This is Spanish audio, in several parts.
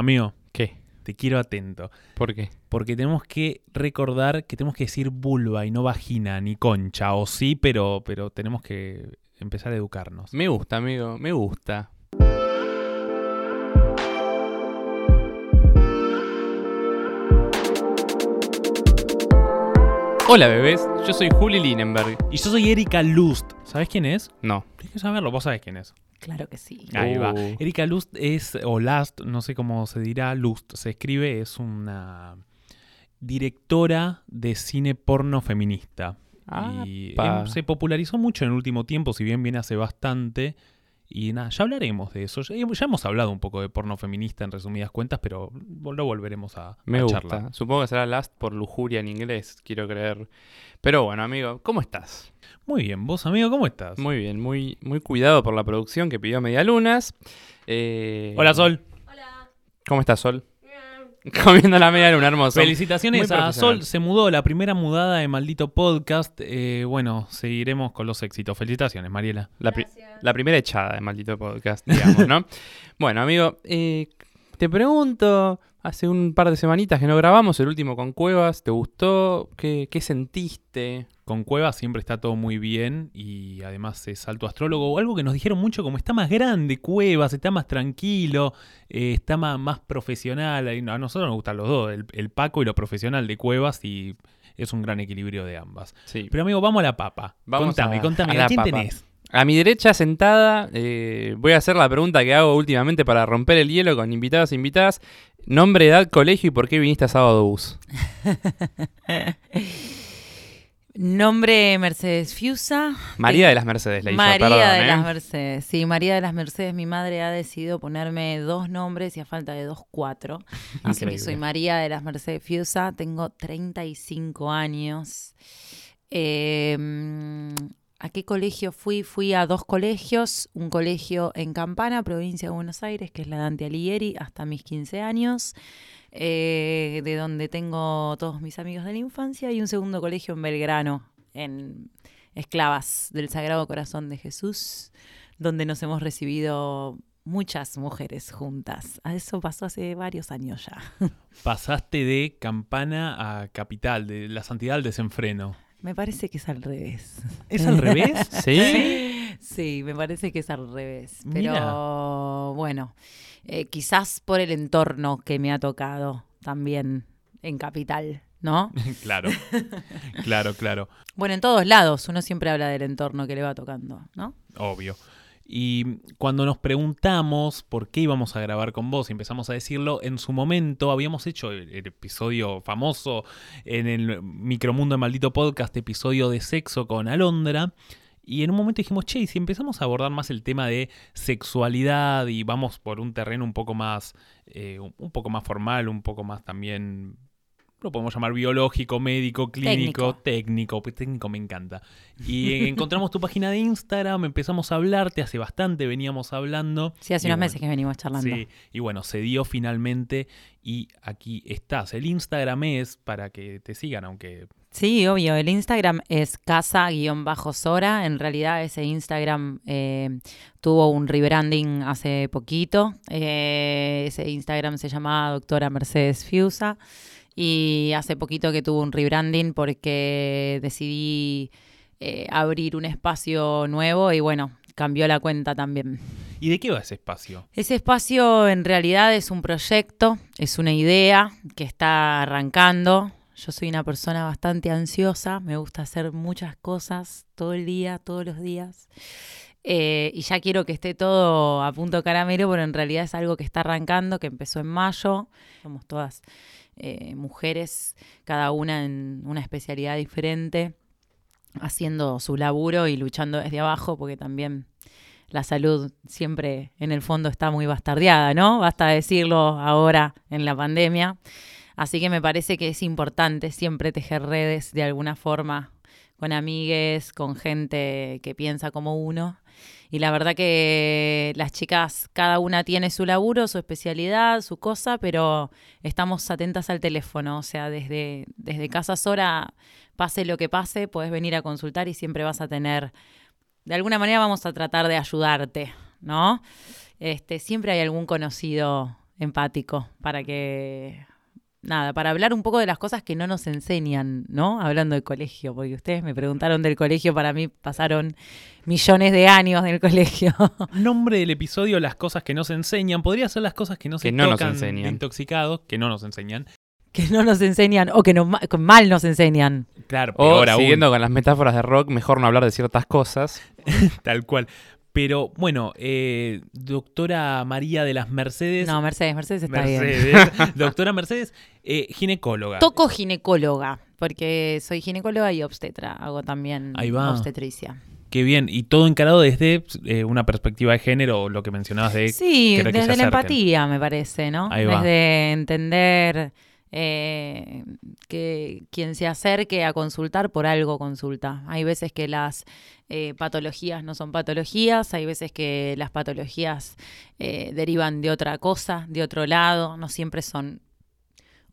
Amigo, ¿Qué? te quiero atento. ¿Por qué? Porque tenemos que recordar que tenemos que decir vulva y no vagina ni concha. O sí, pero, pero tenemos que empezar a educarnos. Me gusta, amigo, me gusta. Hola bebés, yo soy Juli Linenberg. Y yo soy Erika Lust. ¿Sabes quién es? No. Tienes que saberlo, vos sabés quién es. Claro que sí. Ahí va. Uh. Erika Lust es, o Last, no sé cómo se dirá, Lust se escribe, es una directora de cine porno feminista. Y Apa. em, se popularizó mucho en el último tiempo, si bien viene hace bastante. Y nada, ya hablaremos de eso. Ya, ya hemos hablado un poco de porno feminista en resumidas cuentas, pero lo volveremos a, Me a gusta. charlar. Supongo que será Last por lujuria en inglés, quiero creer. Pero bueno, amigo, ¿cómo estás? Muy bien, vos amigo, ¿cómo estás? Muy bien, muy, muy cuidado por la producción que pidió Medialunas. Eh, Hola Sol. ¿Cómo estás, Sol? Comiendo la media luna, hermoso. Felicitaciones a. Sol, se mudó la primera mudada de Maldito Podcast. Eh, bueno, seguiremos con los éxitos. Felicitaciones, Mariela. La, pri- la primera echada de maldito podcast, digamos, ¿no? bueno, amigo, eh, te pregunto, hace un par de semanitas que no grabamos, el último con Cuevas, ¿te gustó? ¿Qué, qué sentiste? Con Cuevas siempre está todo muy bien y además es alto astrólogo. Algo que nos dijeron mucho, como está más grande Cuevas, está más tranquilo, eh, está más, más profesional. A nosotros nos gustan los dos, el, el Paco y lo profesional de Cuevas y es un gran equilibrio de ambas. Sí. Pero amigo, vamos a la papa. Vamos contame, a- contame, a ¿a, la quién papa. tenés? A mi derecha sentada, eh, voy a hacer la pregunta que hago últimamente para romper el hielo con invitados e invitadas. Nombre, edad, colegio y por qué viniste a Sábado Bus. Nombre Mercedes Fiusa. María de las Mercedes le hizo, María perdón, de ¿eh? las Mercedes. Sí, María de las Mercedes. Mi madre ha decidido ponerme dos nombres y a falta de dos, cuatro. Así que soy María de las Mercedes Fiusa. Tengo 35 años. Eh, ¿A qué colegio fui? Fui a dos colegios. Un colegio en Campana, provincia de Buenos Aires, que es la Dante Alighieri, hasta mis 15 años. eh, de donde tengo todos mis amigos de la infancia. Y un segundo colegio en Belgrano, en Esclavas del Sagrado Corazón de Jesús, donde nos hemos recibido muchas mujeres juntas. A Eso pasó hace varios años ya. Pasaste de campana a capital, de la santidad al desenfreno. Me parece que es al revés. ¿Es al revés? ¿Sí? Sí, me parece que es al revés. Mira. Pero bueno, eh, quizás por el entorno que me ha tocado también en Capital, ¿no? claro, claro, claro. Bueno, en todos lados uno siempre habla del entorno que le va tocando, ¿no? Obvio. Y cuando nos preguntamos por qué íbamos a grabar con vos y empezamos a decirlo, en su momento habíamos hecho el, episodio famoso en el Micromundo de Maldito Podcast, episodio de sexo con Alondra. Y en un momento dijimos, che, y si empezamos a abordar más el tema de sexualidad y vamos por un terreno un poco más, eh, un poco más formal, un poco más también, lo podemos llamar biológico, médico, clínico, técnico, pues técnico me encanta. Y encontramos tu página de Instagram, empezamos a hablarte, hace bastante veníamos hablando. Sí, hace unos bueno, meses que venimos charlando. Sí, y bueno, se dio finalmente y aquí estás. El Instagram es para que te sigan, aunque Sí, obvio. El Instagram es casa-sora. En realidad ese Instagram eh, tuvo un rebranding hace poquito. Eh, ese Instagram se llamaba doctora Mercedes Fiusa. Y hace poquito que tuvo un rebranding porque decidí eh, abrir un espacio nuevo y bueno, cambió la cuenta también. ¿Y de qué va ese espacio? Ese espacio en realidad es un proyecto, es una idea que está arrancando. Yo soy una persona bastante ansiosa, me gusta hacer muchas cosas todo el día, todos los días. Eh, y ya quiero que esté todo a punto caramelo, pero en realidad es algo que está arrancando, que empezó en mayo. Somos todas eh, mujeres, cada una en una especialidad diferente, haciendo su laburo y luchando desde abajo, porque también la salud siempre en el fondo está muy bastardeada, ¿no? Basta decirlo ahora en la pandemia. Así que me parece que es importante siempre tejer redes de alguna forma con amigues, con gente que piensa como uno. Y la verdad que las chicas, cada una tiene su laburo, su especialidad, su cosa, pero estamos atentas al teléfono. O sea, desde, desde Casa Sora, pase lo que pase, puedes venir a consultar y siempre vas a tener de alguna manera vamos a tratar de ayudarte, ¿no? Este, siempre hay algún conocido empático, para que nada, para hablar un poco de las cosas que no nos enseñan, ¿no? Hablando del colegio, porque ustedes me preguntaron del colegio, para mí pasaron millones de años del colegio. Nombre del episodio, las cosas que nos enseñan. Podría ser las cosas que no se Que no nos enseñan. de intoxicados, que no nos enseñan. que no nos enseñan o que no, mal nos enseñan. Claro, O peor aún, siguiendo con las metáforas de rock, mejor no hablar de ciertas cosas. tal cual. Pero bueno, eh, doctora María de las Mercedes. No, Mercedes, Mercedes está bien. Mercedes, doctora Mercedes, eh, ginecóloga. Toco ginecóloga, porque soy ginecóloga y obstetra. Hago también Ahí va. obstetricia. Qué bien. Y todo encarado desde eh, una perspectiva de género, lo que mencionabas de Sí, desde la empatía, me parece, ¿no? Ahí va. Desde entender eh, que quien se acerque a consultar por algo consulta. Hay veces que las eh, patologías no son patologías, hay veces que las patologías eh, derivan de otra cosa, de otro lado, no siempre son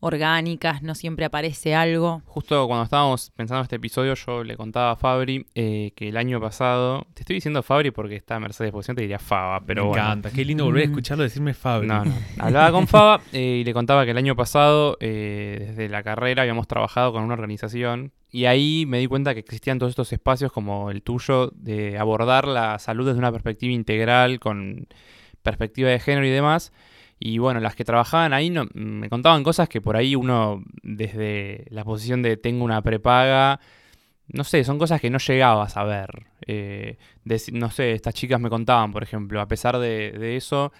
orgánicas, no siempre aparece algo. Justo cuando estábamos pensando este episodio, yo le contaba a Fabri eh, que el año pasado. Te estoy diciendo Fabri porque está Mercedes, no te diría Faba, pero Me bueno. encanta. Qué lindo volver a escucharlo decirme Fabri. No, no. Hablaba con Faba eh, y le contaba que el año pasado, eh, desde la carrera, habíamos trabajado con una organización y ahí me di cuenta que existían todos estos espacios como el tuyo de abordar la salud desde una perspectiva integral, con perspectiva de género y demás. Y bueno, las que trabajaban ahí no, me contaban cosas que por ahí uno, desde la posición de tengo una prepaga, no sé, son cosas que no llegaba a saber. Eh, no sé, estas chicas me contaban, por ejemplo, a pesar de, de eso,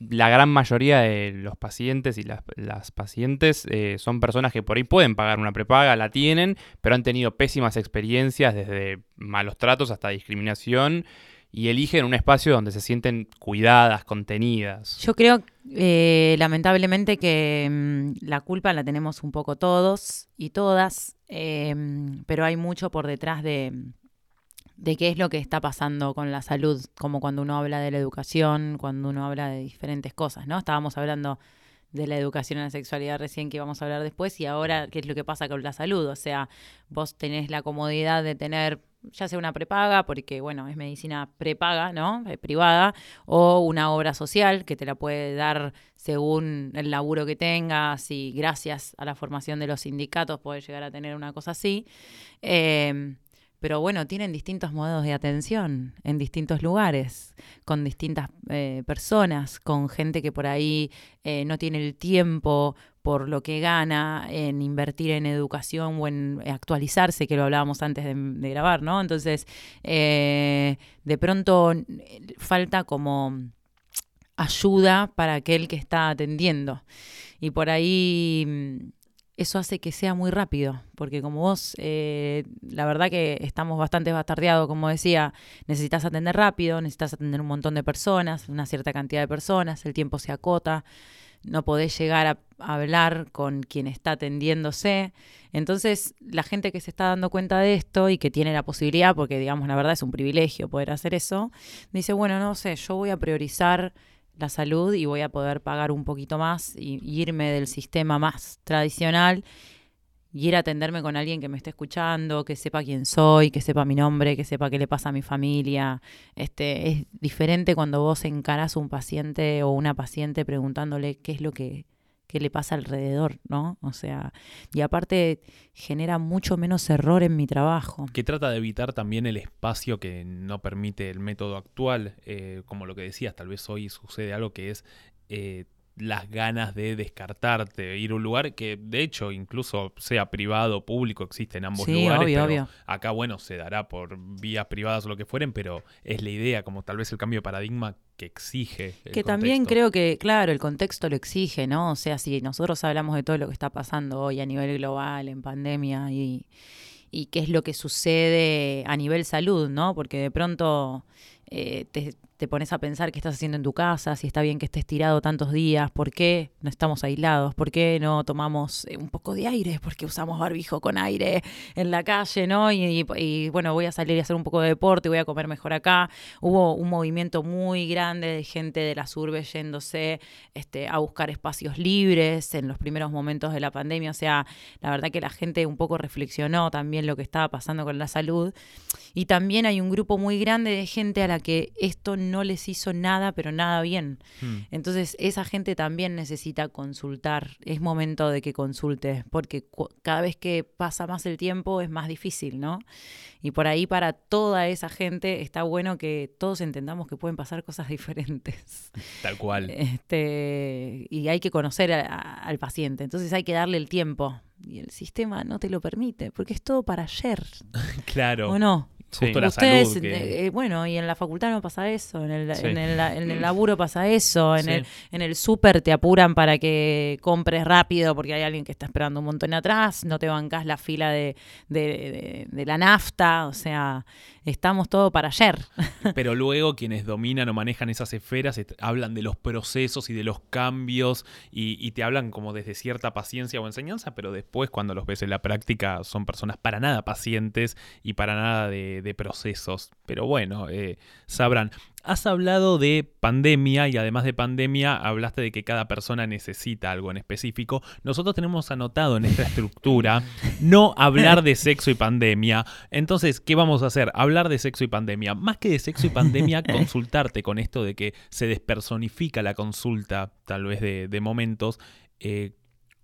la gran mayoría de los pacientes y las, las pacientes eh, son personas que por ahí pueden pagar una prepaga, la tienen, pero han tenido pésimas experiencias desde malos tratos hasta discriminación y eligen un espacio donde se sienten cuidadas, contenidas. Yo creo, eh, lamentablemente, que mm, la culpa la tenemos un poco todos y todas, eh, pero hay mucho por detrás de, de qué es lo que está pasando con la salud, como cuando uno habla de la educación, cuando uno habla de diferentes cosas, ¿no? Estábamos hablando de la educación en la sexualidad recién que vamos a hablar después y ahora qué es lo que pasa con la salud, o sea, vos tenés la comodidad de tener ya sea una prepaga, porque bueno, es medicina prepaga, ¿no? Eh, privada, o una obra social que te la puede dar según el laburo que tengas y gracias a la formación de los sindicatos puedes llegar a tener una cosa así. Eh, pero bueno, tienen distintos modos de atención en distintos lugares, con distintas eh, personas, con gente que por ahí eh, no tiene el tiempo por lo que gana en invertir en educación o en actualizarse, que lo hablábamos antes de, de grabar, ¿no? Entonces, eh, de pronto eh, falta como ayuda para aquel que está atendiendo. Y por ahí mm, eso hace que sea muy rápido, porque como vos, eh, la verdad que estamos bastante bastardeados, como decía, necesitas atender rápido, necesitas atender un montón de personas, una cierta cantidad de personas, el tiempo se acota, no podés llegar a, a hablar con quien está atendiéndose. Entonces, la gente que se está dando cuenta de esto y que tiene la posibilidad, porque digamos, la verdad es un privilegio poder hacer eso, dice, bueno, no sé, yo voy a priorizar la salud y voy a poder pagar un poquito más y, irme del sistema más tradicional y ir a atenderme con alguien que me esté escuchando, que sepa quién soy, que sepa mi nombre, que sepa qué le pasa a mi familia. Este, es diferente cuando vos encarás un paciente o una paciente preguntándole qué es lo que, qué le pasa alrededor, ¿no? O sea, y aparte genera mucho menos error en mi trabajo. que trata de evitar también el espacio que no permite el método actual, eh, como lo que decías, tal vez hoy sucede algo que es eh, las ganas de descartarte, ir a un lugar que de hecho incluso sea privado o público, existe en ambos Sí, lugares, obvio, pero obvio. acá bueno, se dará por vías privadas o lo que fueren, pero es la idea, como tal vez el cambio de paradigma que exige. el Que también creo que, claro, el contexto lo exige, ¿no? O sea, si nosotros hablamos de todo lo que está pasando hoy a nivel global, en pandemia, y, y qué es lo que sucede a nivel salud, ¿no? Porque de pronto eh, te, te pones a pensar qué estás haciendo en tu casa, si está bien que estés tirado tantos días, por qué no estamos aislados, por qué no tomamos eh, un poco de aire, porque usamos barbijo con aire en la calle, ¿no? Y, y- y, bueno, voy a salir y hacer un poco de deporte, voy a comer mejor acá. Hubo un movimiento muy grande de gente de las urbes yéndose este, a buscar espacios libres en los primeros momentos de la pandemia. O sea, la verdad que la gente un poco reflexionó también lo que estaba pasando con la salud. Y también hay un grupo muy grande de gente a la que esto no les hizo nada, pero nada bien. Hmm. Entonces, esa gente también necesita consultar. Es momento de que consulte, porque cada vez que pasa más el tiempo es más difícil, ¿no? Y por ahí para toda esa gente está bueno que todos entendamos que pueden pasar cosas diferentes. Tal cual. Este, y hay que conocer a- a- al paciente. Entonces hay que darle el tiempo. Y el sistema no te lo permite, porque es todo para ayer, Claro. ¿o no? Sí. Justo la Ustedes, salud. que- eh, eh, bueno, y en la facultad no pasa eso, en el, Sí. en el, en el laburo pasa eso, en Sí. el, en el súper te apuran para que compres rápido porque hay alguien que está esperando un montón atrás, no te bancas la fila de, de, de- de la nafta, o sea, estamos todo para ayer. Pero luego quienes dominan o manejan esas esferas hablan de los procesos y de los cambios y, te hablan como desde cierta paciencia o enseñanza, pero después cuando los ves en la práctica son personas para nada pacientes y para nada de, de procesos. Pero bueno, eh, sabrán. Has hablado de pandemia y además de pandemia hablaste de que cada persona necesita algo en específico. Nosotros tenemos anotado en esta estructura no hablar de sexo y pandemia. Entonces, ¿qué vamos a hacer? Hablar de sexo y pandemia. Más que de sexo y pandemia, consultarte con esto de que se despersonifica la consulta, tal vez de, de momentos. Eh,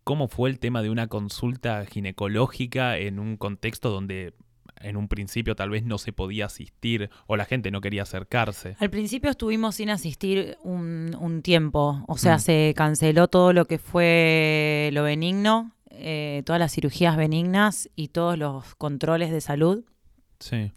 ¿Cómo fue el tema de una consulta ginecológica en un contexto donde en un principio tal vez no se podía asistir o la gente no quería acercarse? Al principio estuvimos sin asistir un, un tiempo, o sea, Mm. se canceló todo lo que fue lo benigno, eh, todas las cirugías benignas y todos los controles de salud. Sí.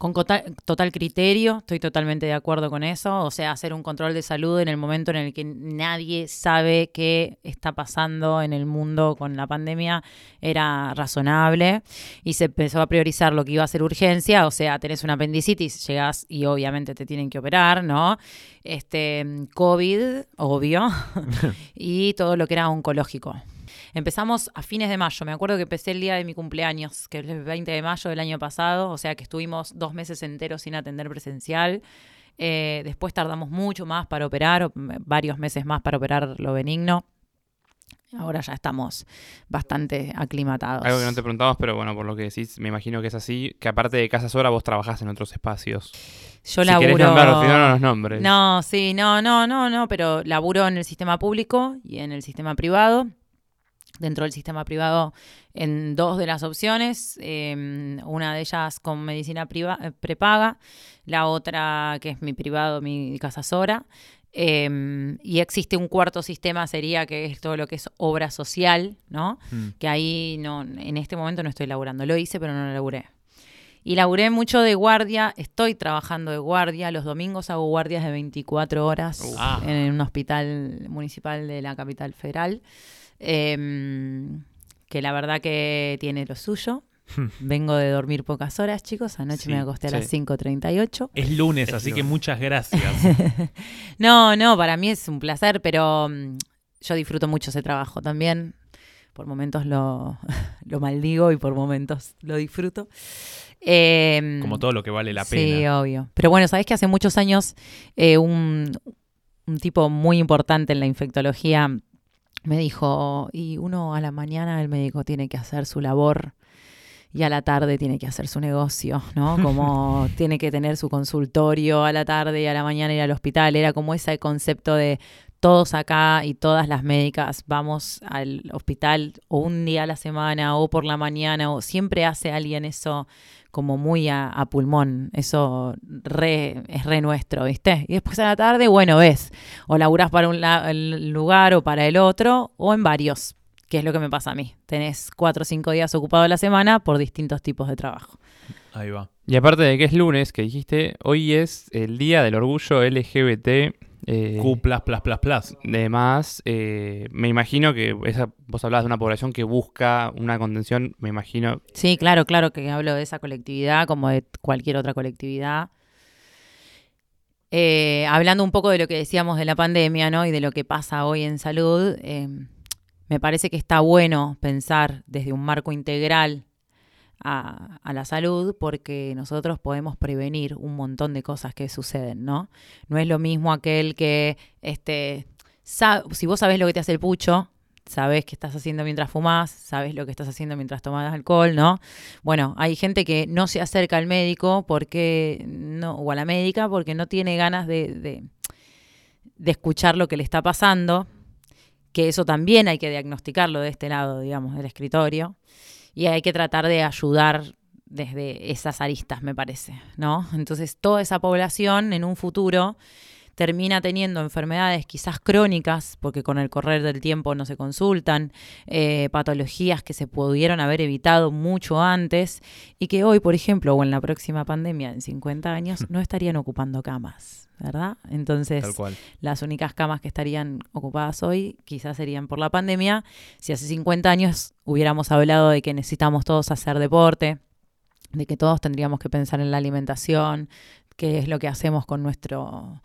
Con total criterio, estoy totalmente de acuerdo con eso. O sea, hacer un control de salud en el momento en el que nadie sabe qué está pasando en el mundo con la pandemia era razonable. Y se empezó a priorizar lo que iba a ser urgencia. O sea, tenés una apendicitis, llegás y obviamente te tienen que operar, ¿no? Este, COVID, obvio. y todo lo que era oncológico. Empezamos a fines de mayo. Me acuerdo que empecé el día de mi cumpleaños, que es el 20 de mayo del año pasado. O sea que estuvimos dos meses enteros sin atender presencial. Eh, después tardamos mucho más para operar, varios meses más para operar lo benigno. Ahora ya estamos bastante aclimatados. Algo que no te preguntamos, pero bueno, por lo que decís, me imagino que es así. Que aparte de Casa Sora, vos trabajás en otros espacios. Yo si laburo. nombrarlos, si no, no los nombres. No, sí, no, no, no, no, pero laburo en el sistema público y en el sistema privado. Dentro del sistema privado, en dos de las opciones, eh, una de ellas con medicina priva- eh, prepaga, la otra que es mi privado, mi casa Sora. Eh, y existe un cuarto sistema, sería que es todo lo que es obra social, ¿no? Mm. que ahí no, en este momento no estoy laburando. Lo hice, pero no lo laburé. Y laburé mucho de guardia, estoy trabajando de guardia, los domingos hago guardias de 24 horas. Ah. en un hospital municipal de la capital federal, em, que la verdad que tiene lo suyo. Vengo de dormir pocas horas, chicos, anoche Sí, me acosté a sí. las 5.38. Es lunes, Es así que muchas gracias. No, no, para mí es un placer, pero mm, yo disfruto mucho ese trabajo también. Por momentos lo, lo maldigo y por momentos lo disfruto. Eh, Como todo lo que vale la Sí, pena. obvio. Pero bueno, sabes que hace muchos años eh, un, un tipo muy importante en la infectología me dijo, y uno a la mañana el médico tiene que hacer su labor y a la tarde tiene que hacer su negocio, ¿no? Como tiene que tener su consultorio a la tarde y a la mañana ir al hospital. Era como ese concepto de todos acá y todas las médicas vamos al hospital o un día a la semana o por la mañana o siempre hace alguien eso como muy a, a pulmón. Eso re, es re nuestro, ¿viste? Y después a la tarde, bueno, ves, o laburás para un la- el lugar o para el otro o en varios, que es lo que me pasa a mí. Tenés cuatro o cinco días ocupados a la semana por distintos tipos de trabajo. Ahí va. Y aparte de que es lunes, que dijiste, hoy es el Día del Orgullo LGBT. Eh, Q plus plus plus plus. Además, eh, me imagino que esa, vos hablabas de una población que busca una contención, me imagino. Sí, claro, claro que hablo de esa colectividad como de cualquier otra colectividad. Eh, hablando un poco de lo que decíamos de la pandemia, ¿no? Y de lo que pasa hoy en salud, eh, me parece que está bueno pensar desde un marco integral a, la salud porque nosotros podemos prevenir un montón de cosas que suceden, ¿no? No es lo mismo aquel que, este, si vos sabés lo que te hace el pucho, sabes qué estás haciendo mientras fumás, sabes lo que estás haciendo mientras tomas alcohol, ¿no? Bueno, hay gente que no se acerca al médico porque no, o a la médica porque no tiene ganas de, de escuchar lo que le está pasando, que eso también hay que diagnosticarlo de este lado, digamos, del escritorio, y hay que tratar de ayudar desde esas aristas, me parece, ¿no? Entonces, toda esa población en un futuro termina teniendo enfermedades quizás crónicas, porque con el correr del tiempo no se consultan, eh, patologías que se pudieron haber evitado mucho antes y que hoy, por ejemplo, o en la próxima pandemia, en 50 años, no estarían ocupando camas, ¿verdad? Entonces, las únicas camas que estarían ocupadas hoy quizás serían por la pandemia. Si hace 50 años hubiéramos hablado de que necesitamos todos hacer deporte, de que todos tendríamos que pensar en la alimentación, qué es lo que hacemos con nuestro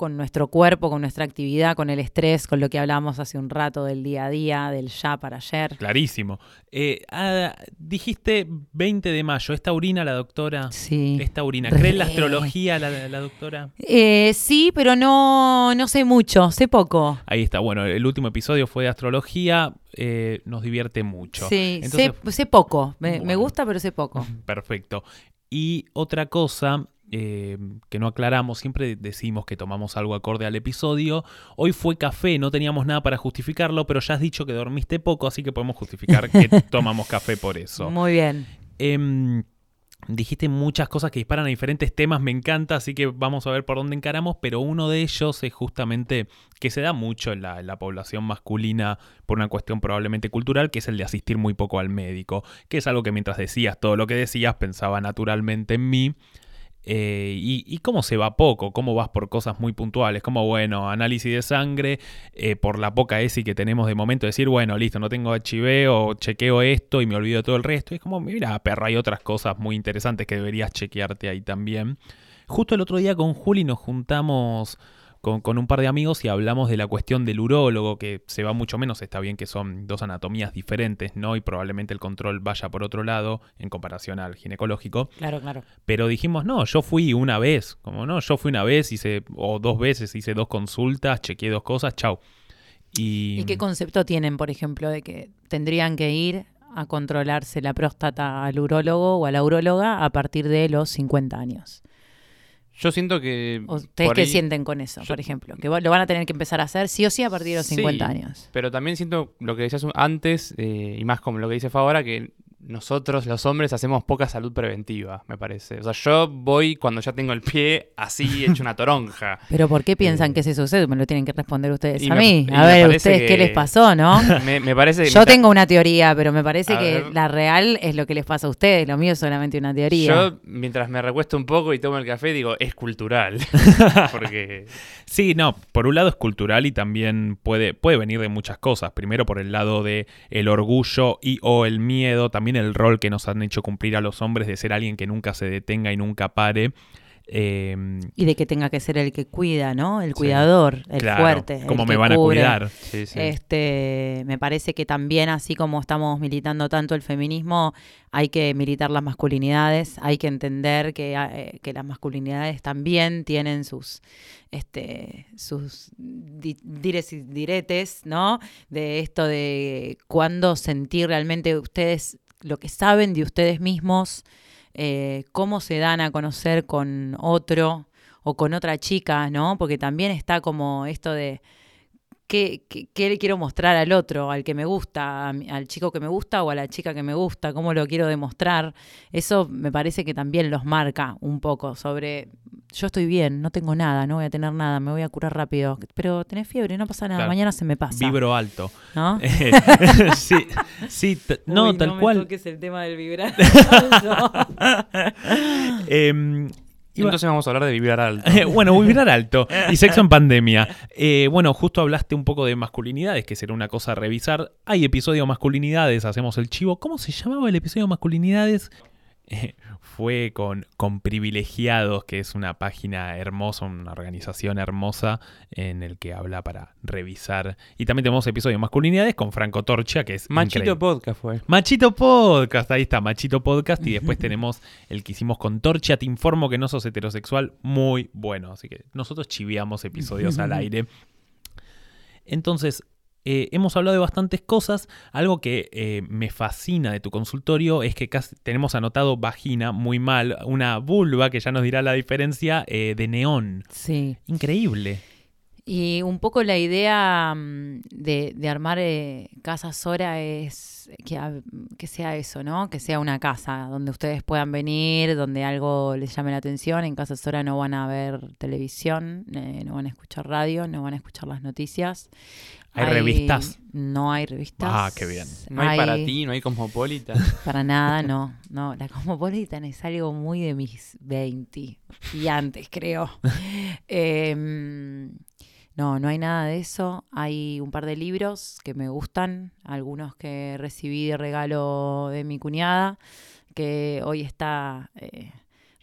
con nuestro cuerpo, con nuestra actividad, con el estrés, con lo que hablábamos hace un rato del día a día, del ya para ayer. Clarísimo. Eh, ah, dijiste 20 de mayo. ¿Es taurina la doctora? Sí. ¿Es taurina? ¿Cree en la astrología la, la doctora? Eh, sí, pero no, no sé mucho, sé poco. Ahí está. Bueno, el último episodio fue de astrología. eh, nos divierte mucho. Sí, Entonces- sé, sé poco. Me, me gusta, pero sé poco. Perfecto. Y otra cosa eh, que no aclaramos, siempre decimos que tomamos algo acorde al episodio. Hoy fue café, no teníamos nada para justificarlo, pero ya has dicho que dormiste poco, así que podemos justificar que tomamos café por eso. Muy bien. Em, dijiste muchas cosas que disparan a diferentes temas, me encanta, así que vamos a ver por dónde encaramos, pero uno de ellos es justamente que se da mucho en la, en la población masculina por una cuestión probablemente cultural, que es el de asistir muy poco al médico, que es algo que mientras decías todo lo que decías pensaba naturalmente en mí. Eh, y, cómo se va poco, cómo vas por cosas muy puntuales, como bueno, análisis de sangre, eh, por la poca ESI que tenemos de momento, decir, bueno, listo, no tengo HIV o chequeo esto y me olvido todo el resto. Y es como, mira, perro, hay otras cosas muy interesantes que deberías chequearte ahí también. Justo el otro día con Juli nos juntamos con, con un par de amigos y hablamos de la cuestión del urólogo, que se va mucho menos, está bien que son dos anatomías diferentes, ¿no? Y probablemente el control vaya por otro lado en comparación al ginecológico. Claro, claro. Pero dijimos, no, yo fui una vez, como no, yo fui una vez, hice, o dos veces, hice dos consultas, chequeé dos cosas, chau. Y, ¿Y qué concepto tienen, por ejemplo, de que tendrían que ir a controlarse la próstata al urólogo o a la uróloga a partir de los 50 años? Yo siento que. ¿O ¿Ustedes qué ahí- sienten con eso, yo- por ejemplo? Que lo van a tener que empezar a hacer sí o sí a partir de los Sí. 50 años. Pero también siento lo que decías antes, eh, y más como lo que dice Favora, que nosotros los hombres hacemos poca salud preventiva, me parece. O sea, yo voy cuando ya tengo el pie así hecho una toronja. Pero ¿por qué piensan Eh, que ese sucede? Me lo tienen que responder ustedes a me- mí. A ver, ustedes qué les pasó, ¿no? Me, me parece que Yo me- tengo una teoría, pero me parece A que ver. la real es lo que les pasa a ustedes. Lo mío es solamente una teoría. Yo, mientras me recuesto un poco y tomo el café, digo, es cultural. Porque. Sí, no, por un lado es cultural y también puede, puede venir de muchas cosas. Primero por el lado de el orgullo y o el miedo, también el rol que nos han hecho cumplir a los hombres de ser alguien que nunca se detenga y nunca pare. Eh, Y de que tenga que ser el que cuida, ¿no? El cuidador, el claro, fuerte. ¿Cómo el me van a cuidar? Sí, sí. Este, me parece que también, así como estamos militando tanto el feminismo, hay que militar las masculinidades, hay que entender que, eh, que las masculinidades también tienen sus, este, sus di- dires y diretes, ¿no? De esto de cuándo sentir realmente ustedes lo que saben de ustedes mismos, eh, cómo se dan a conocer con otro o con otra chica, ¿no? Porque también está como esto de qué, qué- qué le quiero mostrar al otro, al que me gusta, al chico que me gusta o a la chica que me gusta, cómo lo quiero demostrar. Eso me parece que también los marca un poco sobre yo estoy bien, no tengo nada, no voy a tener nada, me voy a curar rápido, pero tenés fiebre, no pasa nada, Claro. mañana se me pasa. Vibro alto. ¿no? Eh, sí, sí, no, tal me cual. toques el tema del vibrar. Em, Entonces vamos a hablar de vibrar alto. Bueno, vibrar alto y sexo en pandemia. Eh, bueno, justo hablaste un poco de masculinidades, que será una cosa a revisar. Hay episodio masculinidades, hacemos el chivo. ¿Cómo se llamaba el episodio masculinidades? Fue con, con Privilegiados, que es una página hermosa, una organización hermosa en el que habla para revisar. Y también tenemos episodio masculinidades con Franco Torcha, que es Machito increíble. Podcast fue. Machito Podcast, ahí está, Machito Podcast. Y después tenemos el que hicimos con Torcha. Te informo que no sos heterosexual, muy bueno. Así que nosotros chiviamos episodios al aire. Entonces, eh, hemos hablado de bastantes cosas. Algo que eh, me fascina de tu consultorio es que casi tenemos anotado vagina muy mal, una vulva que ya nos dirá la diferencia eh, de neón. Sí. Increíble. Y un poco la idea mm, de, de armar eh, Casa Sora es que, que sea eso, ¿no? Que sea una casa donde ustedes puedan venir, donde algo les llame la atención. En Casa Sora no van a ver televisión, eh, no van a escuchar radio, no van a escuchar las noticias. ¿Hay revistas? No hay revistas. Ah, qué bien. No hay para ti, no hay cosmopolita. Para nada, no. No, la Cosmopolitan es algo muy de mis 20 y antes, creo. Em, no, no hay nada de eso. Hay un par de libros que me gustan, algunos que recibí de regalo de mi cuñada, que hoy está eh,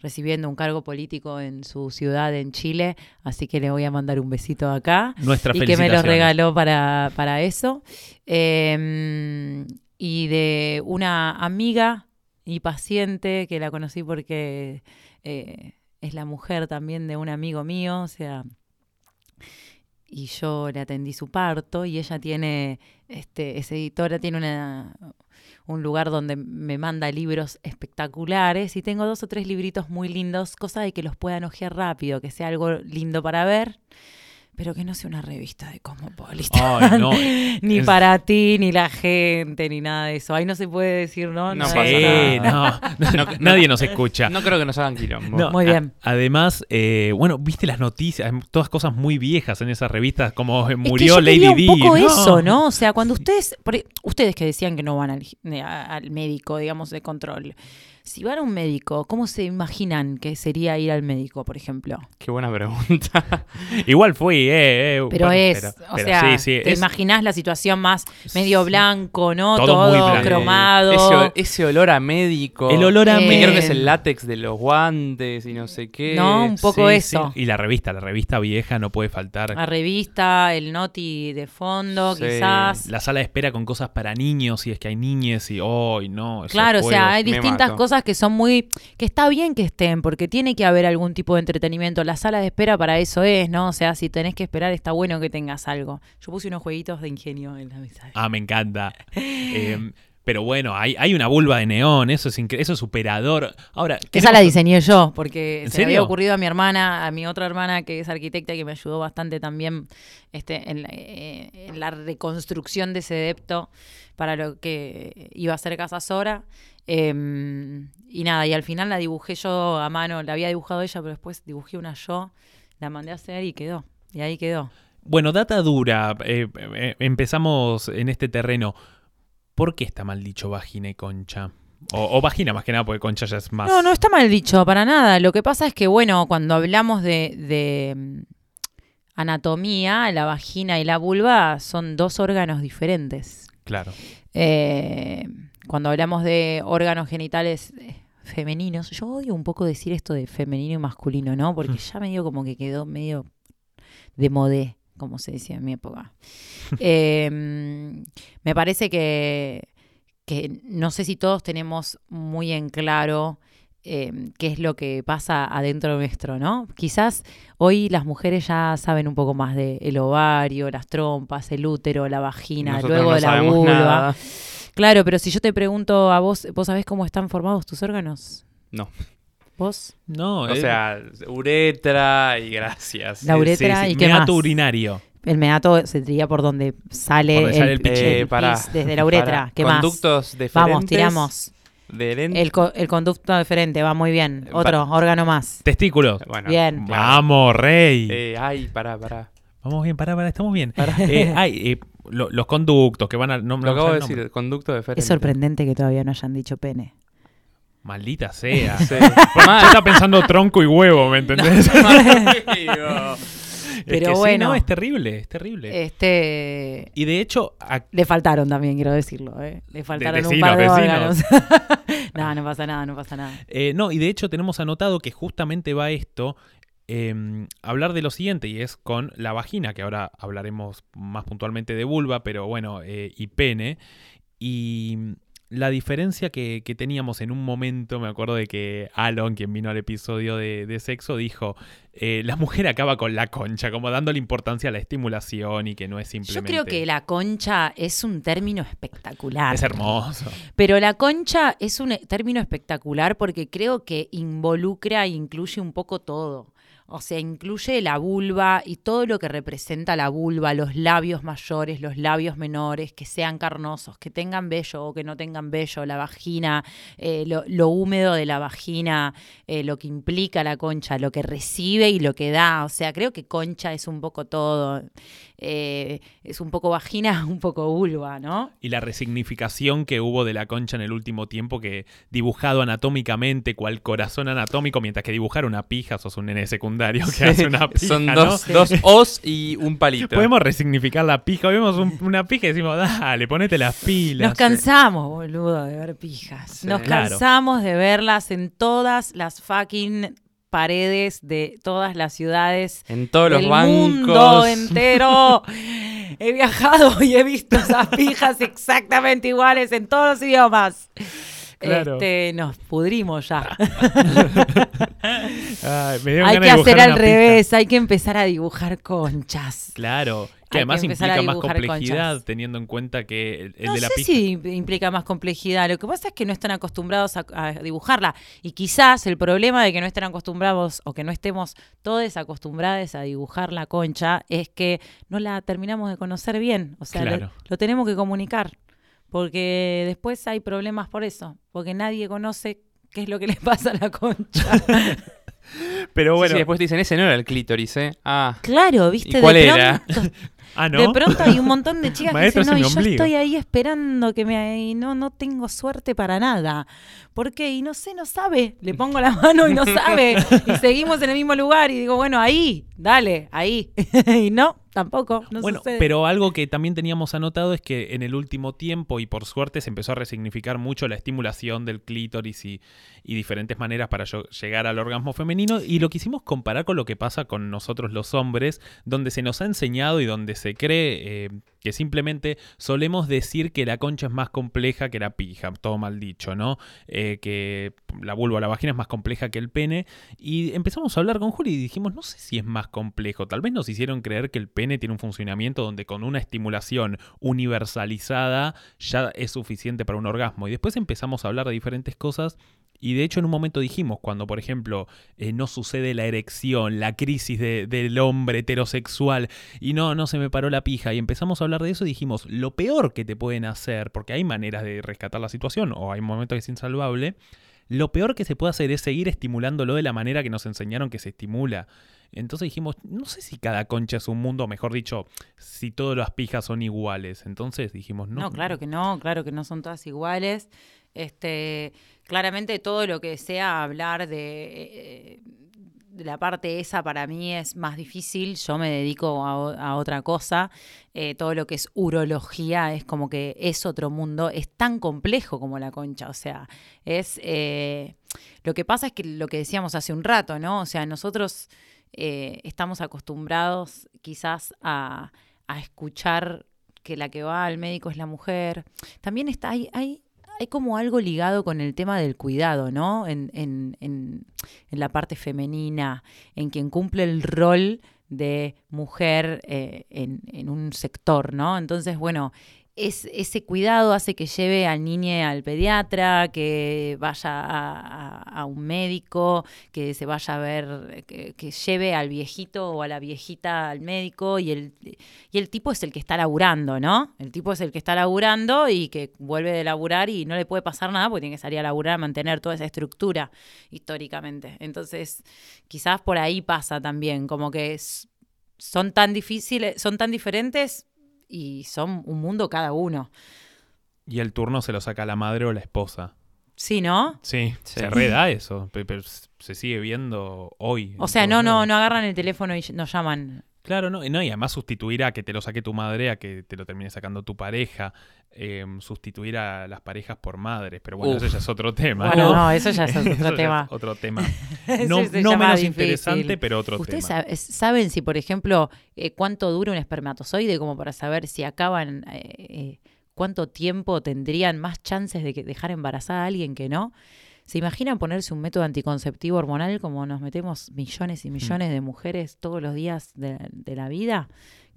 recibiendo un cargo político en su ciudad en Chile, así que le voy a mandar un besito acá Nuestra y que me lo felicitaciones. regaló para, para eso. Eh, y de una amiga y paciente que la conocí porque eh, es la mujer también de un amigo mío, o sea, y yo le atendí su parto y ella tiene, este, esa editora tiene una, un lugar donde me manda libros espectaculares y tengo dos o tres libritos muy lindos, cosa de que los puedan ojear rápido, que sea algo lindo para ver, pero que no sea una revista de Cosmopolitan. Ay, no. ni Es- para ti, ni la gente, ni nada de eso. Ahí no se puede decir, ¿no? No Nada pasa Sí, no, no, No, nadie no. nos escucha. No creo que nos hagan quilombo. No, Muy a- bien. además, eh, bueno, viste las noticias, todas cosas muy viejas en esas revistas, como eh, Es que murió yo Lady Di. un poco ¿no? eso, ¿no? O sea, cuando ustedes, por- ustedes que decían que no van al, al médico, digamos, de control, si van a un médico, ¿cómo se imaginan que sería ir al médico, por ejemplo? Qué buena pregunta. Igual fui, eh, eh, Pero bueno, es, pero- o pero sea, sí, sí, te es- imaginás la situación más medio Sí. blanco, ¿no? Todo Todo, muy blanco. cromado. Ese, ol- ese olor a médico. el olor a Eh, me- creo que es el látex de los guantes y no sé qué. No, un poco Sí, eso. sí. Y la revista, la revista vieja no puede faltar. La revista, el noti de fondo, Sí. quizás. La sala de espera con cosas para niños, si es que hay niñes y hoy no. Claro, o sea, hay distintas mato. Cosas que son muy... que está bien que estén, porque tiene que haber algún tipo de entretenimiento. La sala de espera para eso es, ¿no? O sea, si tenés que esperar, está bueno que tengas algo. Yo puse unos jueguitos de ingenio en la mesa. Ah, me encanta. Eh, pero bueno, hay, hay una vulva de neón, eso es eso es superador. Ahora, Esa la diseñé yo, porque ¿En se me había serio? ocurrido a mi hermana, a mi otra hermana que es arquitecta, que me ayudó bastante también este, en, la, eh, en la reconstrucción de ese depto para lo que iba a ser Casa Sora. Eh, y nada, y al final la dibujé yo a mano, la había dibujado ella, pero después dibujé una yo, la mandé a hacer y quedó. Y ahí quedó. Bueno, data dura. eh, eh, empezamos en este terreno. ¿Por qué está mal dicho vagina y concha? O, o vagina más que nada, porque concha ya es más. No, no está mal dicho, para nada. Lo que pasa es que, bueno, cuando hablamos de, de, mm, anatomía, la vagina y la vulva son dos órganos diferentes. Claro. Eh, cuando hablamos de órganos genitales eh, femeninos, yo odio un poco decir esto de femenino y masculino, ¿no? Porque ya medio como que quedó medio de modé, como se decía en mi época. Eh, me parece que, que no sé si todos tenemos muy en claro eh, qué es lo que pasa adentro nuestro, ¿no? Quizás hoy las mujeres ya saben un poco más de el ovario, las trompas, el útero, la vagina, Nosotros luego no de la vulva. nada. Claro, pero si yo te pregunto a vos, ¿vos sabés cómo están formados tus órganos? No. ¿Vos? No, O eh, sea, uretra y gracias. La uretra y qué meato más? urinario. El meato sería por donde sale, Donde sale el, el Eh, pará, pis desde la uretra. pará. ¿Qué más? Conductos. Vamos, tiramos. El, co- el conducto deferente, va muy bien. Otro órgano más. Testículos. Bueno, Bien. Vamos, rey. Eh, ay, pará, pará. Vamos bien, pará, pará, estamos bien. Eh, hay eh, lo- los conductos que van a. No, no Lo acabo de el decir, nombre. conducto deferente. Es sorprendente que todavía no hayan dicho pene. Maldita sea. Sí. Yo estaba pensando tronco y huevo, ¿me entendés? Es Pero sí, bueno. no, es terrible, es terrible. Este. y de hecho, a- Le faltaron también, quiero decirlo. ¿eh? Le faltaron un decinos, par de órganos. no, no pasa nada, no pasa nada. eh, no, y de hecho tenemos anotado que justamente va esto. Eh, hablar de lo siguiente y es con la vagina, que ahora hablaremos más puntualmente de vulva, pero bueno, eh, y pene. Y la diferencia que, que teníamos en un momento, me acuerdo de que Alon, quien vino al episodio de, de sexo, dijo, eh, la mujer acaba con la concha, como dándole importancia a la estimulación y que no es Yo simplemente... creo que la concha es un término espectacular. Es hermoso. Pero la concha es un término espectacular porque creo que involucra e incluye un poco todo. O sea, incluye la vulva y todo lo que representa la vulva, los labios mayores, los labios menores, que sean carnosos, que tengan vello o que no tengan vello, la vagina, eh, lo, húmedo de la vagina, eh, lo que implica la concha, lo que recibe y lo que da. O sea, creo que concha es un poco todo. Eh, es un poco vagina, un poco vulva, ¿no? Y la resignificación que hubo de la concha en el último tiempo, que dibujado anatómicamente, cual corazón anatómico, mientras que dibujar una pija, sos un nene secundario que hace una pija, Son ¿no? dos, dos os y un palito. Podemos resignificar la pija. Vemos un- una pija y decimos, dale, ponete las pilas. Nos cansamos, boludo, de ver pijas. Sí. Nos Claro. cansamos de verlas en todas las fucking paredes de todas las ciudades En todos los del bancos. mundo entero. He viajado y he visto esas pijas exactamente iguales en todos los idiomas. Claro. Este, nos pudrimos ya. Ay, me dieron hay que hacer al pija. revés, hay que empezar a dibujar conchas. Claro, que además que implica más complejidad, conchas. teniendo en cuenta que el, el no de la sé si implica más complejidad. Lo que pasa es que no están acostumbrados a, a dibujarla. Y quizás el problema de que no estén acostumbrados o que no estemos todos acostumbrados a dibujar la concha es que no la terminamos de conocer bien. O sea, lo- Claro. lo, tenemos que comunicar. Porque después hay problemas por eso. Porque nadie conoce qué es lo que le pasa a la concha. Pero Sí, bueno, sí, después te dicen, ese no era el clítoris, ¿eh? Ah, claro, viste, ¿Y cuál de era? pronto ah, ¿no? De pronto hay un montón de chicas que dicen, no, y yo ombligo". estoy ahí esperando que me... y no, no tengo suerte para nada. ¿Por qué? Y no sé, no sabe. Le pongo la mano y no sabe. Y seguimos en el mismo lugar y digo, bueno, ahí, dale, ahí. y no, tampoco, no bueno, sucede. pero algo que también teníamos anotado es que en el último tiempo, y por suerte, se empezó a resignificar mucho la estimulación del clítoris y, y diferentes maneras para llegar al orgasmo femenino. Y lo quisimos comparar con lo que pasa con nosotros los hombres, donde se nos ha enseñado y donde se cree eh, que simplemente solemos decir que la concha es más compleja que la pija, todo mal dicho, ¿no? Eh, que la vulva la vagina es más compleja que el pene. Y empezamos a hablar con Juli y dijimos, no sé si es más complejo. Tal vez nos hicieron creer que el pene tiene un funcionamiento donde con una estimulación universalizada ya es suficiente para un orgasmo. Y después empezamos a hablar de diferentes cosas. Y de hecho en un momento dijimos, cuando por ejemplo eh, no sucede la erección, la crisis de- del hombre heterosexual, y no, no se me paró la pija, y empezamos a hablar de eso y dijimos, lo peor que te pueden hacer, porque hay maneras de rescatar la situación, o hay momentos que es insalvable, lo peor que se puede hacer es seguir estimulándolo de la manera que nos enseñaron que se estimula. Entonces dijimos, no sé si cada concha es un mundo, mejor dicho, si todas las pijas son iguales. Entonces dijimos, no. No, claro que no, claro que no son todas iguales. Este, claramente todo lo que sea hablar de, eh, de la parte esa para mí es más difícil. Yo me dedico a, otra cosa. Eh, todo lo que es urología es como que es otro mundo. Es tan complejo como la concha. O sea, es eh, lo que pasa es que lo que decíamos hace un rato, ¿no? O sea, nosotros estamos acostumbrados quizás a, a escuchar que la que va al médico es la mujer. También está, hay, hay, hay como algo ligado con el tema del cuidado, ¿no? En, en, en, en la parte femenina, en quien cumple el rol de mujer eh, en, en un sector, ¿no? Entonces, bueno, es, ese cuidado hace que lleve al niño al pediatra, que vaya a, un médico, que se vaya a ver, que, lleve al viejito o a la viejita al médico y el, y el tipo es el que está laburando, ¿no? El tipo es el que está laburando y que vuelve de laburar y no le puede pasar nada porque tiene que salir a laburar a mantener toda esa estructura históricamente. Entonces, quizás por ahí pasa también, como que son tan difíciles, son tan diferentes y son un mundo cada uno. Y el turno se lo saca la madre o la esposa. Sí, ¿no? Sí, Sí. se reda eso, pe- pero se sigue viendo hoy. O sea, no, no, no agarran el teléfono y nos llaman. Claro, no, no, y además sustituir a que te lo saque tu madre, a que te lo termine sacando tu pareja, eh, sustituir a las parejas por madres, pero bueno, Uf. eso ya es otro tema. Bueno, ¿no? no, eso ya es otro tema. es otro tema. No, no menos difícil. interesante, pero otro ¿Ustedes tema. sab- saben si, por ejemplo, eh, cuánto dura un espermatozoide como para saber si acaban, eh, eh, cuánto tiempo tendrían más chances de que dejar embarazada a alguien que no. ¿Se imaginan ponerse un método anticonceptivo hormonal como nos metemos millones y millones de mujeres todos los días de, de la vida?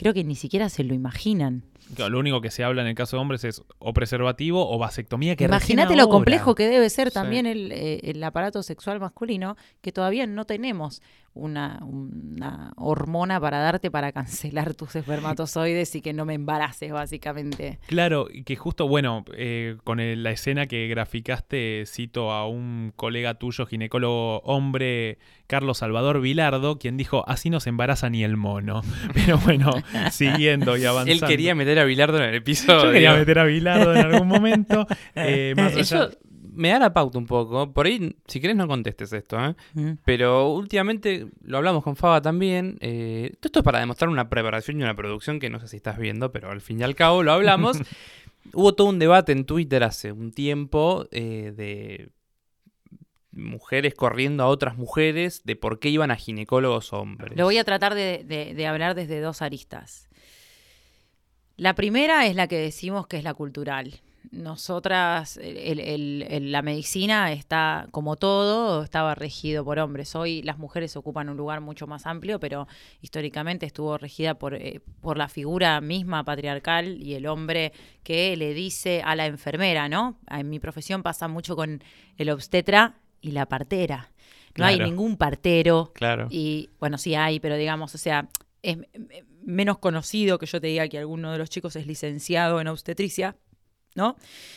Creo que ni siquiera se lo imaginan. Lo único que se habla en el caso de hombres es o preservativo o vasectomía. que Imagínate lo complejo que debe ser Sí. también el, eh, el aparato sexual masculino, que todavía no tenemos una, una hormona para darte para cancelar tus espermatozoides y que no me embaraces, básicamente. Claro, y que justo, bueno, eh, con el- la escena que graficaste, cito a un colega tuyo, ginecólogo hombre, Carlos Salvador Vilardo, quien dijo, así no se embaraza ni el mono. Pero bueno, siguiendo y avanzando. Él quería meter a Bilardo en el episodio. Yo quería meter a Vilardo en algún momento. eh, más allá- Eso me da la pauta un poco. Por ahí, si querés, no contestes esto, ¿eh? Mm. Pero últimamente, lo hablamos con Faba también, eh, todo esto es para demostrar una preparación y una producción que no sé si estás viendo, pero al fin y al cabo lo hablamos. Hubo todo un debate en Twitter hace un tiempo eh, de mujeres corriendo a otras mujeres de por qué iban a ginecólogos hombres. Lo voy a tratar de, hablar desde dos aristas. La primera es la que decimos que es la cultural. Nosotras, la medicina está, como todo, estaba regido por hombres. Hoy las mujeres ocupan un lugar mucho más amplio, pero históricamente estuvo regida por, eh, por la figura misma patriarcal y el hombre que le dice a la enfermera, ¿no? En mi profesión pasa mucho con el obstetra y la partera. No hay ningún partero Claro. y bueno, sí hay, pero digamos, o sea, es menos conocido que yo te diga que alguno de los chicos es licenciado en obstetricia, ¿no?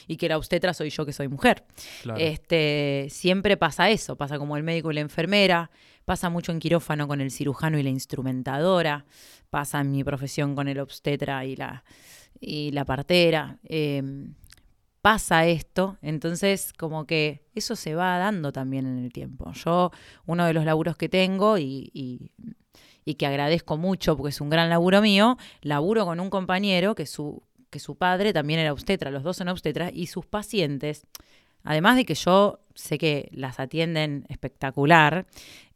Y que la obstetra soy yo que soy mujer. Claro. Este, siempre pasa eso, pasa como el médico y la enfermera, pasa mucho en quirófano con el cirujano y la instrumentadora, pasa en mi profesión con el obstetra y la, y la partera. eh, pasa esto, entonces como que eso se va dando también en el tiempo. Yo, uno de los laburos que tengo y, y- y que agradezco mucho porque es un gran laburo mío, laburo con un compañero que su, que su padre también era obstetra, los dos son obstetras, y sus pacientes, además de que yo sé que las atienden espectacular,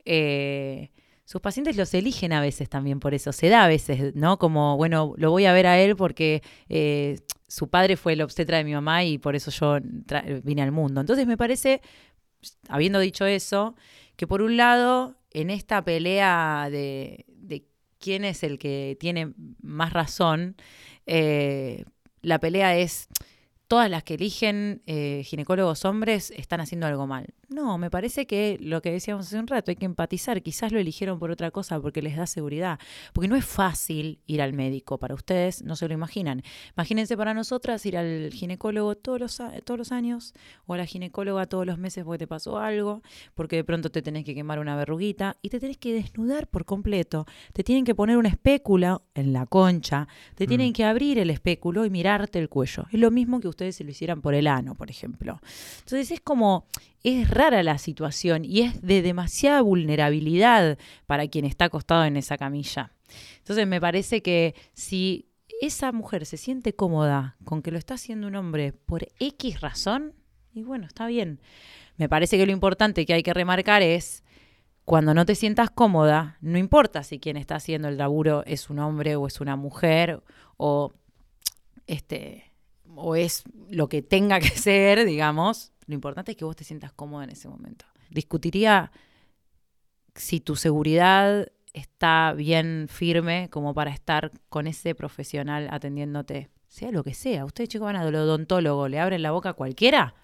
eh, sus pacientes los eligen a veces también por eso, se da a veces, ¿no? Como, bueno, lo voy a ver a él porque eh, su padre fue el obstetra de mi mamá y por eso yo vine al mundo. Entonces me parece, habiendo dicho eso, que por un lado, en esta pelea de, de quién es el que tiene más razón, eh, la pelea es todas las que eligen eh, ginecólogos hombres están haciendo algo mal. No, me parece que lo que decíamos hace un rato, hay que empatizar. Quizás lo eligieron por otra cosa, porque les da seguridad. Porque no es fácil ir al médico. Para ustedes no se lo imaginan. Imagínense para nosotras ir al ginecólogo todos los, todos los años o a la ginecóloga todos los meses porque te pasó algo, porque de pronto te tenés que quemar una verruguita y te tenés que desnudar por completo. Te tienen que poner una espécula en la concha, te tienen Mm. que abrir el espéculo y mirarte el cuello. Es lo mismo que ustedes se lo hicieran por el ano, por ejemplo. Entonces es como, es rara la situación y es de demasiada vulnerabilidad para quien está acostado en esa camilla. Entonces me parece que si esa mujer se siente cómoda con que lo está haciendo un hombre por X razón, y bueno, está bien. Me parece que lo importante que hay que remarcar es cuando no te sientas cómoda, no importa si quien está haciendo el laburo es un hombre o es una mujer o este o es lo que tenga que ser, digamos, lo importante es que vos te sientas cómoda en ese momento. Discutiría si tu seguridad está bien firme como para estar con ese profesional atendiéndote, sea lo que sea. Ustedes chicos van al odontólogo, ¿le abren la boca a cualquiera?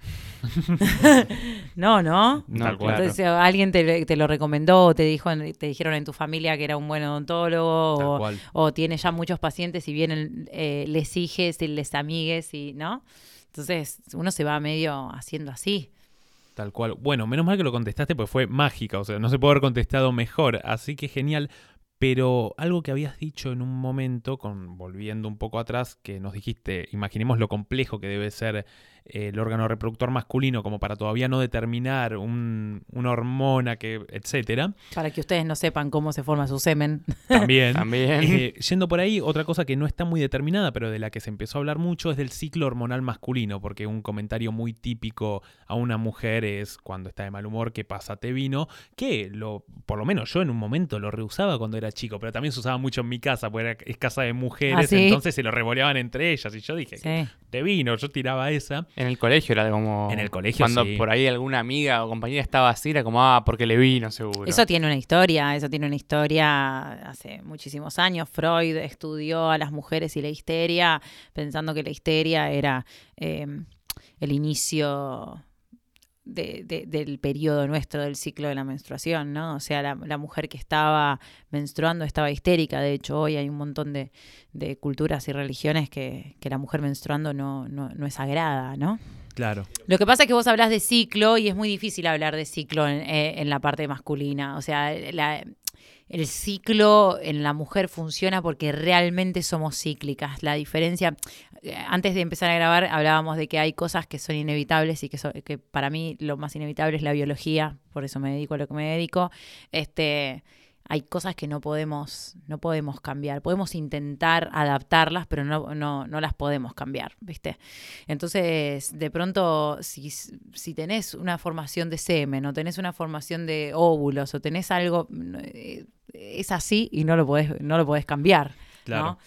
no, ¿no? No, Tal cual. claro. Entonces, alguien te, te lo recomendó, o te dijo, te dijeron en tu familia que era un buen odontólogo, o, o tiene ya muchos pacientes y vienen eh, les hijes y les amigues y, ¿no? Entonces, uno se va medio haciendo así. Tal cual. Bueno, menos mal que lo contestaste porque fue mágica, o sea, no se puede haber contestado mejor, así que genial. Pero algo que habías dicho en un momento, con, volviendo un poco atrás, que nos dijiste, imaginemos lo complejo que debe ser el órgano reproductor masculino como para todavía no determinar un- una hormona, que, etcétera. Para que ustedes no sepan cómo se forma su semen. También. También. Eh, yendo por ahí, otra cosa que no está muy determinada, pero de la que se empezó a hablar mucho, es del ciclo hormonal masculino, porque un comentario muy típico a una mujer es cuando está de mal humor, que pásate vino, que lo, por lo menos yo en un momento lo rehusaba cuando era chico, pero también se usaba mucho en mi casa, porque era- es casa de mujeres, ¿Ah, sí? entonces se lo revoleaban entre ellas, y yo dije, Sí. te vino, yo tiraba esa. En el colegio era como. En el colegio, Cuando sí. por ahí alguna amiga o compañera estaba así, era como, ah, porque le vino, seguro. Eso tiene una historia, eso tiene una historia hace muchísimos años. Freud estudió a las mujeres y la histeria, pensando que la histeria era eh, el inicio de- de- del periodo nuestro del ciclo de la menstruación, ¿no? O sea, la, la mujer que estaba menstruando estaba histérica. De hecho, hoy hay un montón de, de culturas y religiones que, que la mujer menstruando no, no, no es sagrada, ¿no? Claro. Lo que pasa es que vos hablas de ciclo y es muy difícil hablar de ciclo en, eh, en la parte masculina. O sea, la- el ciclo en la mujer funciona porque realmente somos cíclicas. La diferencia, antes de empezar a grabar hablábamos de que hay cosas que son inevitables y que, so- que para mí lo más inevitable es la biología, por eso me dedico a lo que me dedico. Este, hay cosas que no podemos, no podemos cambiar. Podemos intentar adaptarlas, pero no, no, no las podemos cambiar, ¿viste? Entonces, de pronto, si, si tenés una formación de semen, o tenés una formación de óvulos, o tenés algo, eh, es así y no lo podés, no lo podés cambiar. Claro. ¿no?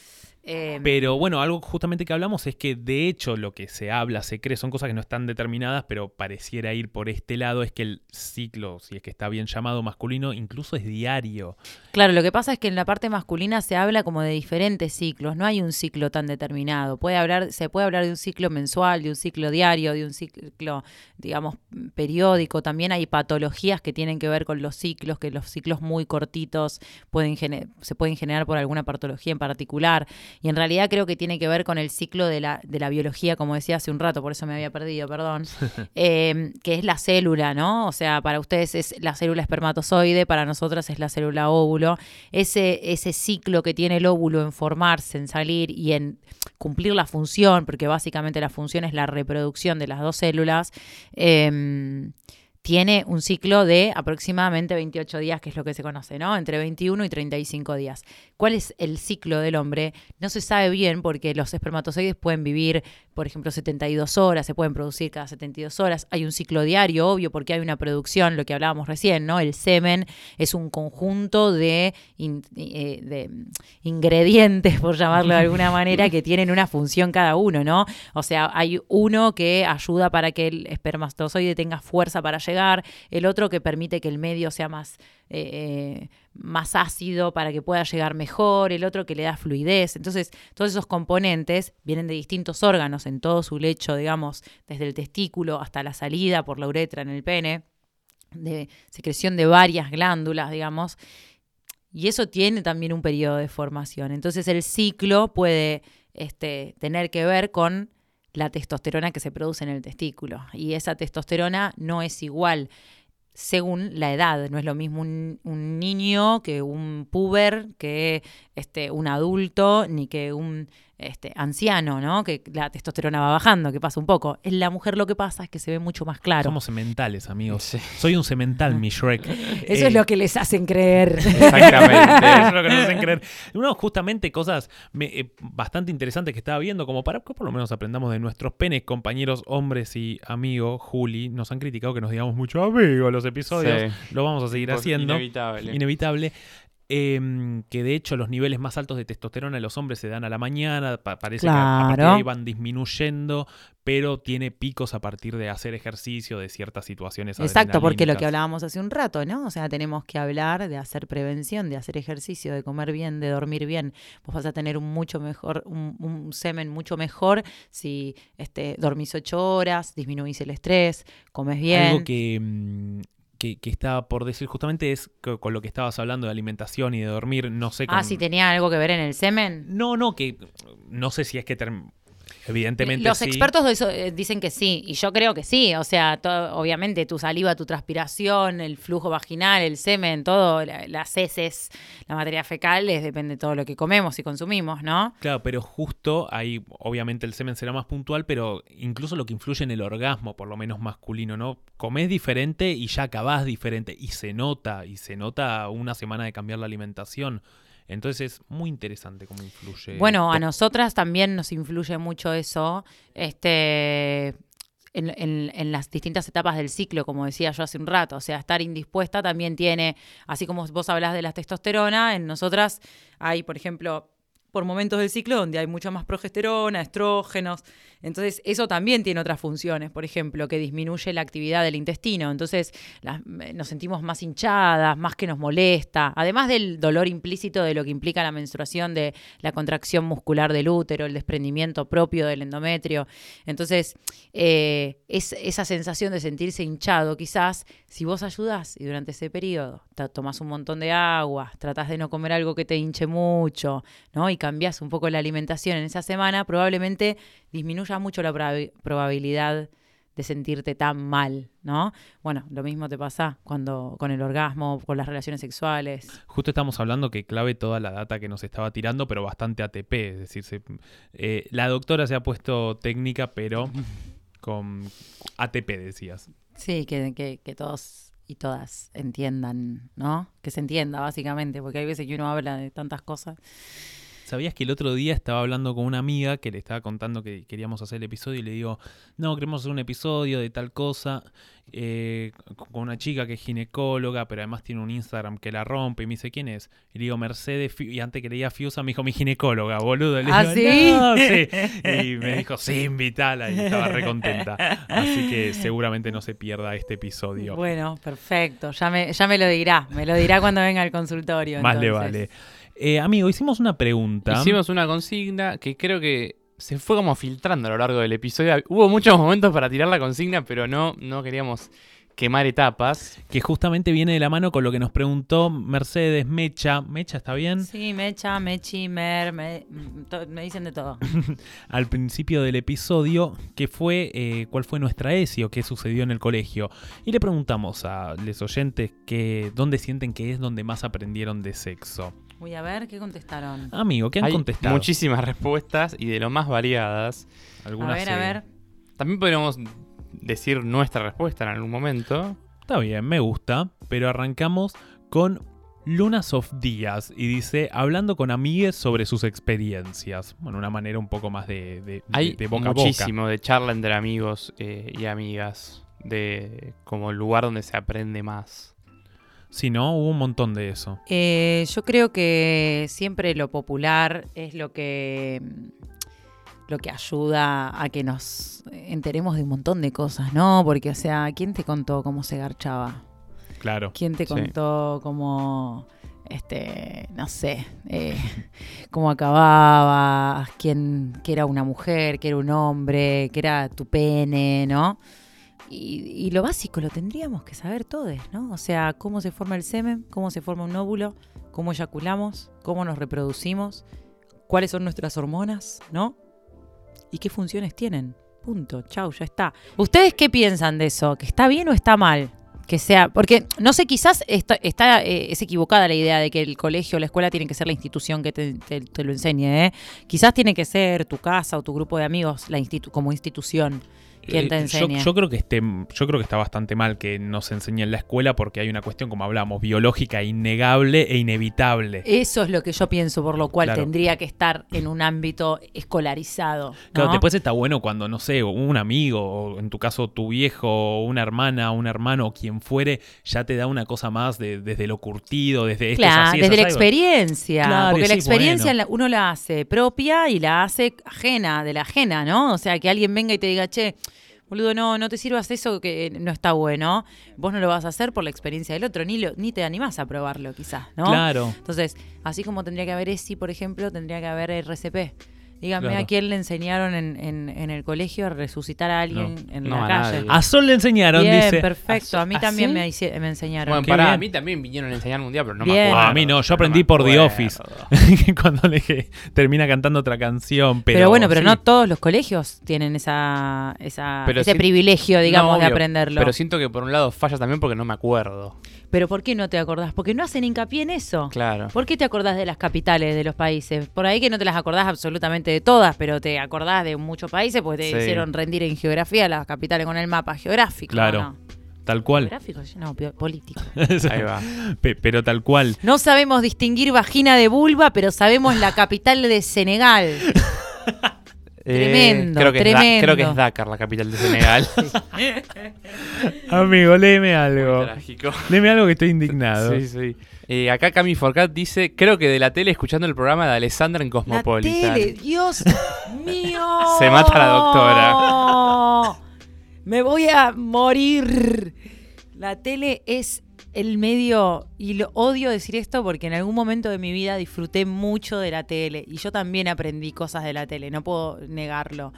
Eh, Pero bueno, algo justamente que hablamos es que de hecho lo que se habla, se cree, son cosas que no están determinadas, pero pareciera ir por este lado, es que el ciclo, si es que está bien llamado masculino, incluso es diario. Claro, lo que pasa es que en la parte masculina se habla como de diferentes ciclos, no hay un ciclo tan determinado. Puede hablar, se puede hablar de un ciclo mensual, de un ciclo diario, de un ciclo, digamos, periódico. También hay patologías que tienen que ver con los ciclos, que los ciclos muy cortitos pueden se pueden generar por alguna patología en particular. Y en realidad creo que tiene que ver con el ciclo de la, de la biología, como decía hace un rato, por eso me había perdido, perdón, eh, que es la célula, ¿no? O sea, para ustedes es la célula espermatozoide, para nosotras es la célula óvulo. Ese, ese ciclo que tiene el óvulo en formarse, en salir y en cumplir la función, porque básicamente la función es la reproducción de las dos células, eh, tiene un ciclo de aproximadamente 28 días, que es lo que se conoce, ¿no? Entre 21 y 35 días. ¿Cuál es el ciclo del hombre? No se sabe bien porque los espermatozoides pueden vivir, por ejemplo, 72 horas, se pueden producir cada 72 horas. Hay un ciclo diario, obvio, porque hay una producción, lo que hablábamos recién, ¿no? El semen es un conjunto eh, de ingredientes, por llamarlo de alguna manera, que tienen una función cada uno, ¿no? O sea, hay uno que ayuda para que el espermatozoide tenga fuerza para llegar, el otro que permite que el medio sea más, eh, más ácido para que pueda llegar mejor, el otro que le da fluidez. Entonces, todos esos componentes vienen de distintos órganos en todo su lecho, digamos, desde el testículo hasta la salida por la uretra en el pene, de secreción de varias glándulas, digamos. Y eso tiene también un periodo de formación. Entonces el ciclo puede este, tener que ver con la testosterona que se produce en el testículo. Y esa testosterona no es igual según la edad. No es lo mismo un, niño que un puber, que este, un adulto, ni que un este, anciano, ¿no? Que la testosterona va bajando, que pasa un poco. En la mujer lo que pasa es que se ve mucho más claro. Somos sementales, amigos. Sí. Soy un semental, mi Shrek. Eso Eh, es lo que les hacen creer. Exactamente. Eso es lo que nos hacen creer. No, justamente cosas me- eh, bastante interesantes que estaba viendo, como para que por lo menos aprendamos de nuestros penes, compañeros, hombres y amigos. Juli, nos han criticado que nos digamos mucho amigo los episodios. Sí. Lo vamos a seguir haciendo. Inevitable. Inevitable. Em, que de hecho los niveles más altos de testosterona en los hombres se dan a la mañana, pa- parece que a- partir de ahí van disminuyendo, pero tiene picos a partir de hacer ejercicio, de ciertas situaciones. Exacto, porque lo que hablábamos hace un rato, ¿no? O sea, tenemos que hablar de hacer prevención, de hacer ejercicio, de comer bien, de dormir bien. Vos vas a tener un mucho mejor, un, un semen mucho mejor si este, dormís ocho horas, disminuís el estrés, comes bien. Algo que, mm, que, que estaba por decir justamente es que con lo que estabas hablando de alimentación y de dormir, no sé. Ah, con- si tenía algo que ver en el semen. No, no, que no sé si es que term- Evidentemente Los sí. expertos de eso, eh, dicen que sí, y yo creo que sí. O sea, obviamente tu saliva, tu transpiración, el flujo vaginal, el semen, todo, la- las heces, la materia fecal, es, depende de todo lo que comemos y consumimos, ¿no? Claro, pero justo ahí, obviamente el semen será más puntual, pero incluso lo que influye en el orgasmo, por lo menos masculino, ¿no? Comés diferente y ya acabás diferente. Y se nota, y se nota una semana de cambiar la alimentación. Entonces es muy interesante cómo influye. Bueno, a nosotras también nos influye mucho eso, este, en, en- en las distintas etapas del ciclo, como decía yo hace un rato. O sea, estar indispuesta también tiene, así como vos hablás de la testosterona, en nosotras hay, por ejemplo, por momentos del ciclo donde hay mucha más progesterona, estrógenos. Entonces, eso también tiene otras funciones, por ejemplo, que disminuye la actividad del intestino. Entonces, eh, nos sentimos más hinchadas, más que nos molesta. Además del dolor implícito de lo que implica la menstruación, de la contracción muscular del útero, el desprendimiento propio del endometrio. Entonces, eh, es esa sensación de sentirse hinchado, quizás, si vos ayudás y durante ese periodo tomás un montón de agua, tratás de no comer algo que te hinche mucho, ¿no? Cambiás un poco la alimentación en esa semana, probablemente disminuya mucho la probabi- probabilidad de sentirte tan mal, ¿no? Bueno, lo mismo te pasa cuando con el orgasmo, con las relaciones sexuales. Justo estamos hablando que clave toda la data que nos estaba tirando, pero bastante ATP. Es decir, se- eh, la doctora se ha puesto técnica, pero con ATP, decías. Sí, que, que, que todos y todas entiendan, ¿no? Que se entienda, básicamente, porque hay veces que uno habla de tantas cosas. ¿Sabías que el otro día estaba hablando con una amiga que le estaba contando que queríamos hacer el episodio y le digo, no, queremos hacer un episodio de tal cosa eh, con una chica que es ginecóloga, pero además tiene un Instagram que la rompe y me dice, ¿quién es? Y le digo, Mercedes, Fi-", y antes que le diga Fiusa me dijo, mi ginecóloga, boludo. Le ¿Ah, digo, sí? "No, sí". Y me dijo, sí, invitala y estaba re contenta. Así que seguramente no se pierda este episodio. Bueno, perfecto. Ya me, ya me lo dirá. Me lo dirá cuando venga al consultorio. Más le vale. Eh, amigo, hicimos una pregunta. Hicimos una consigna que creo que se fue como filtrando a lo largo del episodio. Hubo muchos momentos para tirar la consigna, pero no, no queríamos quemar etapas. que justamente viene de la mano con lo que nos preguntó Mercedes Mecha. ¿Mecha está bien? Sí, Mecha, Mechi, Mer, me, mm, to- me dicen de todo. Al principio del episodio, que fue eh, cuál fue nuestra ESI o qué sucedió en el colegio. Y le preguntamos a los oyentes que dónde sienten que es donde más aprendieron de sexo. Voy a ver qué contestaron. Amigo, ¿qué han Hay contestado? muchísimas respuestas y de lo más variadas. A Algunas ver, a ver. También podríamos decir nuestra respuesta en algún momento. Está bien, me gusta, pero arrancamos con Lunas of Días y dice, hablando con amigues sobre sus experiencias. Bueno, una manera un poco más de, de, Hay de boca a boca. muchísimo de charla entre amigos eh, y amigas, de como lugar donde se aprende más. Si no, hubo un montón de eso. Eh, yo creo que siempre lo popular es lo que lo que ayuda a que nos enteremos de un montón de cosas, ¿no? Porque, o sea, ¿quién te contó cómo se garchaba? Claro. ¿Quién te Sí. contó cómo, este, no sé, eh, cómo acababas, quién, que era una mujer, que era un hombre, que era tu pene, ¿no? Y, lo básico lo tendríamos que saber todos, ¿no? O sea, cómo se forma el semen, cómo se forma un óvulo, cómo eyaculamos, cómo nos reproducimos, cuáles son nuestras hormonas, ¿no? Y qué funciones tienen. Punto, chau, ya está. ¿Ustedes qué piensan de eso? ¿Que está bien o está mal? Que sea, porque no sé, quizás está, eh, es equivocada la idea de que el colegio o la escuela tiene que ser la institución que te, lo enseñe. ¿eh? Quizás tiene que ser tu casa o tu grupo de amigos como institución te Eh, yo- creo que esté, yo creo que está bastante mal que nos enseñe en la escuela porque hay una cuestión, como hablamos, biológica innegable e inevitable. Eso es lo que yo pienso, por lo cual Claro. tendría que estar en un ámbito escolarizado. ¿no? Claro, después está bueno cuando, no sé, un amigo, o en tu caso tu viejo, una hermana, un hermano, quien fuere, ya te da una cosa más de- desde lo curtido, desde esto es Claro, así, desde la algo. experiencia. Claro, porque la experiencia bueno. uno la hace propia y la hace ajena, de la ajena, ¿no? O sea, que alguien venga y te diga, che, boludo, no, no te sirvas eso que no está bueno. Vos no lo vas a hacer por la experiencia del otro, ni, lo, ni te animás a probarlo quizás, ¿no? Claro. Entonces, así como tendría que haber ESI, por ejemplo, tendría que haber RCP. Díganme Claro. a quién le enseñaron en, en- en el colegio a resucitar a alguien en no, la a calle. nadie. A Sol le enseñaron, Bien, dice. perfecto. A mí ¿Ah, también sí? me, me enseñaron. Bueno, bien. a mí también vinieron a enseñarme un día, pero no Bien. me acuerdo. A mí no, yo aprendí por The. Office. cuando le dije, termina cantando otra canción. Pero, pero, bueno, pero sí. no todos los colegios tienen esa, esa ese si- privilegio, digamos, No, de aprenderlo. Pero siento que por un lado falla también porque no me acuerdo. Pero ¿por qué no te acordás? Porque no hacen hincapié en eso. Claro. ¿Por qué te acordás de las capitales de los países? Por ahí que no te las acordás absolutamente de todas, pero te acordás de muchos países porque te Sí. hicieron rendir en geografía las capitales con el mapa geográfico. Claro. ¿no? Tal cual. ¿Geográfico? No, político. Ahí va. Pe- pero tal cual. No sabemos distinguir vagina de vulva, pero sabemos la capital de Senegal. Tremendo, Eh, creo que Es Da- tremendo. creo que es Dakar, la capital de Senegal. Amigo, léeme algo. trágico. Léeme algo que estoy indignado. Sí, sí. Eh, acá Cami Forcat dice, creo que de la tele escuchando el programa de Alessandra en La Cosmopolitan. tele, Dios mío. Se mata la doctora. Me voy a morir. La tele es el medio, y lo odio decir esto porque en algún momento de mi vida disfruté mucho de la tele y yo también aprendí cosas de la tele, no puedo negarlo.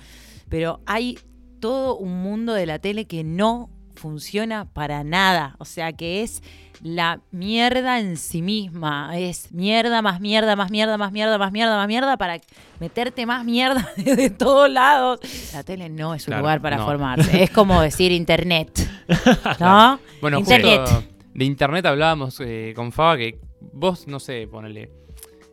Pero hay todo un mundo de la tele que no funciona para nada, o sea que es la mierda en sí misma, es mierda más mierda, más mierda, más mierda, más mierda, más mierda para meterte más mierda de todos lados. La tele no es un Claro, lugar para no. formarse, es como decir internet, ¿no? Bueno, Internet. justo de internet hablábamos eh, con Faba que vos, no sé, ponele.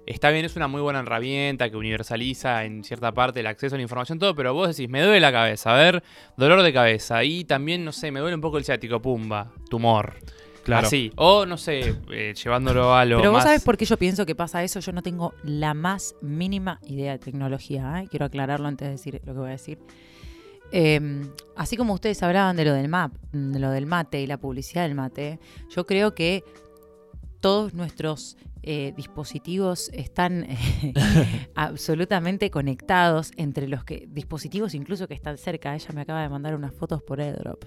Está bien, es una muy buena herramienta que universaliza en cierta parte el acceso a la información, todo, pero vos decís, me duele la cabeza, a ver, dolor de cabeza. Y también, no sé, me duele un poco el ciático, pumba, tumor. Claro. Así. O, no sé, eh, llevándolo a lo Pero vos más... sabés por qué yo pienso que pasa eso. Yo no tengo la más mínima idea de tecnología. ¿eh? Quiero aclararlo antes de decir lo que voy a decir. Eh, así como ustedes hablaban de lo del map, de lo del mate y la publicidad del mate, yo creo que todos nuestros eh, dispositivos están eh, absolutamente conectados entre los que dispositivos incluso que están cerca. Ella me acaba de mandar unas fotos por AirDrop.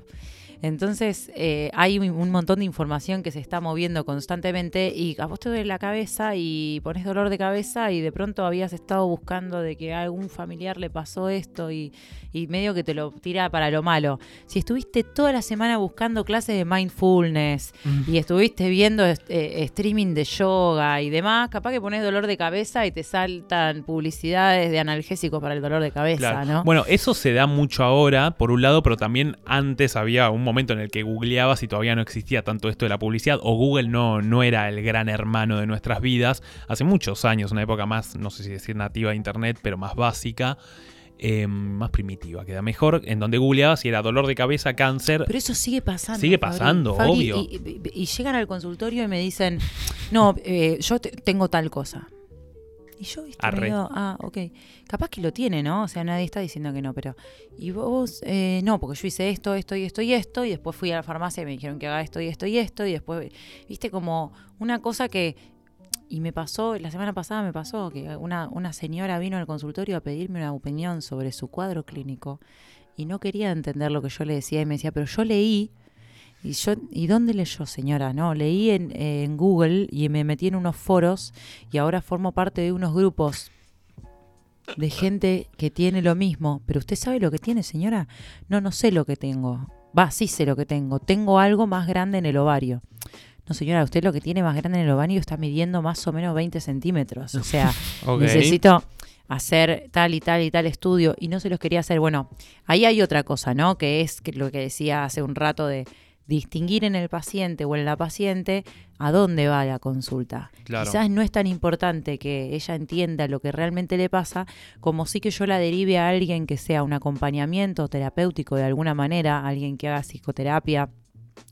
Entonces eh, hay un, montón de información que se está moviendo constantemente y a vos te duele la cabeza y pones dolor de cabeza y de pronto habías estado buscando de que a algún familiar le pasó esto y, y medio que te lo tira para lo malo. Si estuviste toda la semana buscando clases de mindfulness y estuviste viendo est- eh, streaming de yoga y demás, capaz que pones dolor de cabeza y te saltan publicidades de analgésicos para el dolor de cabeza, Claro. ¿no? Bueno, eso se da mucho ahora, por un lado, pero también antes había un momento en el que googleabas y todavía no existía tanto esto de la publicidad, o Google no, no era el gran hermano de nuestras vidas. Hace muchos años, una época más, no sé si decir nativa de Internet, pero más básica, eh, más primitiva, queda mejor, en donde googleabas y era dolor de cabeza, cáncer. Pero eso sigue pasando. Sigue pasando, Fabri, obvio. Y, y- y llegan al consultorio y me dicen, no, eh, yo te- tengo tal cosa. Y yo, viste, Arre. me digo, ah, ok. Capaz que lo tiene, ¿no? O sea, nadie está diciendo que no, pero. Y vos, eh, no, porque yo hice esto, esto y esto y esto, y después fui a la farmacia y me dijeron que haga esto y esto y esto, y después, viste, como una cosa que. Y me pasó, la semana pasada me pasó que una, una señora vino al consultorio a pedirme una opinión sobre su cuadro clínico y no quería entender lo que yo le decía y me decía, pero yo leí y yo y dónde leyó señora no leí en, en Google y me metí en unos foros y ahora formo parte de unos grupos de gente que tiene lo mismo. Pero usted sabe lo que tiene señora no no sé lo que tengo. Va sí sé lo que tengo. Tengo algo más grande en el ovario. No señora usted lo que tiene más grande en el ovario está midiendo más o menos 20 centímetros. O sea necesito hacer tal y tal y tal estudio. Y no se los quería hacer. Bueno, ahí hay otra cosa, ¿no? Que es lo que decía hace un rato de distinguir en el paciente o en la paciente a dónde va la consulta. Claro. Quizás no es tan importante que ella entienda lo que realmente le pasa, como sí que yo la derive a alguien que sea un acompañamiento terapéutico de alguna manera, alguien que haga psicoterapia,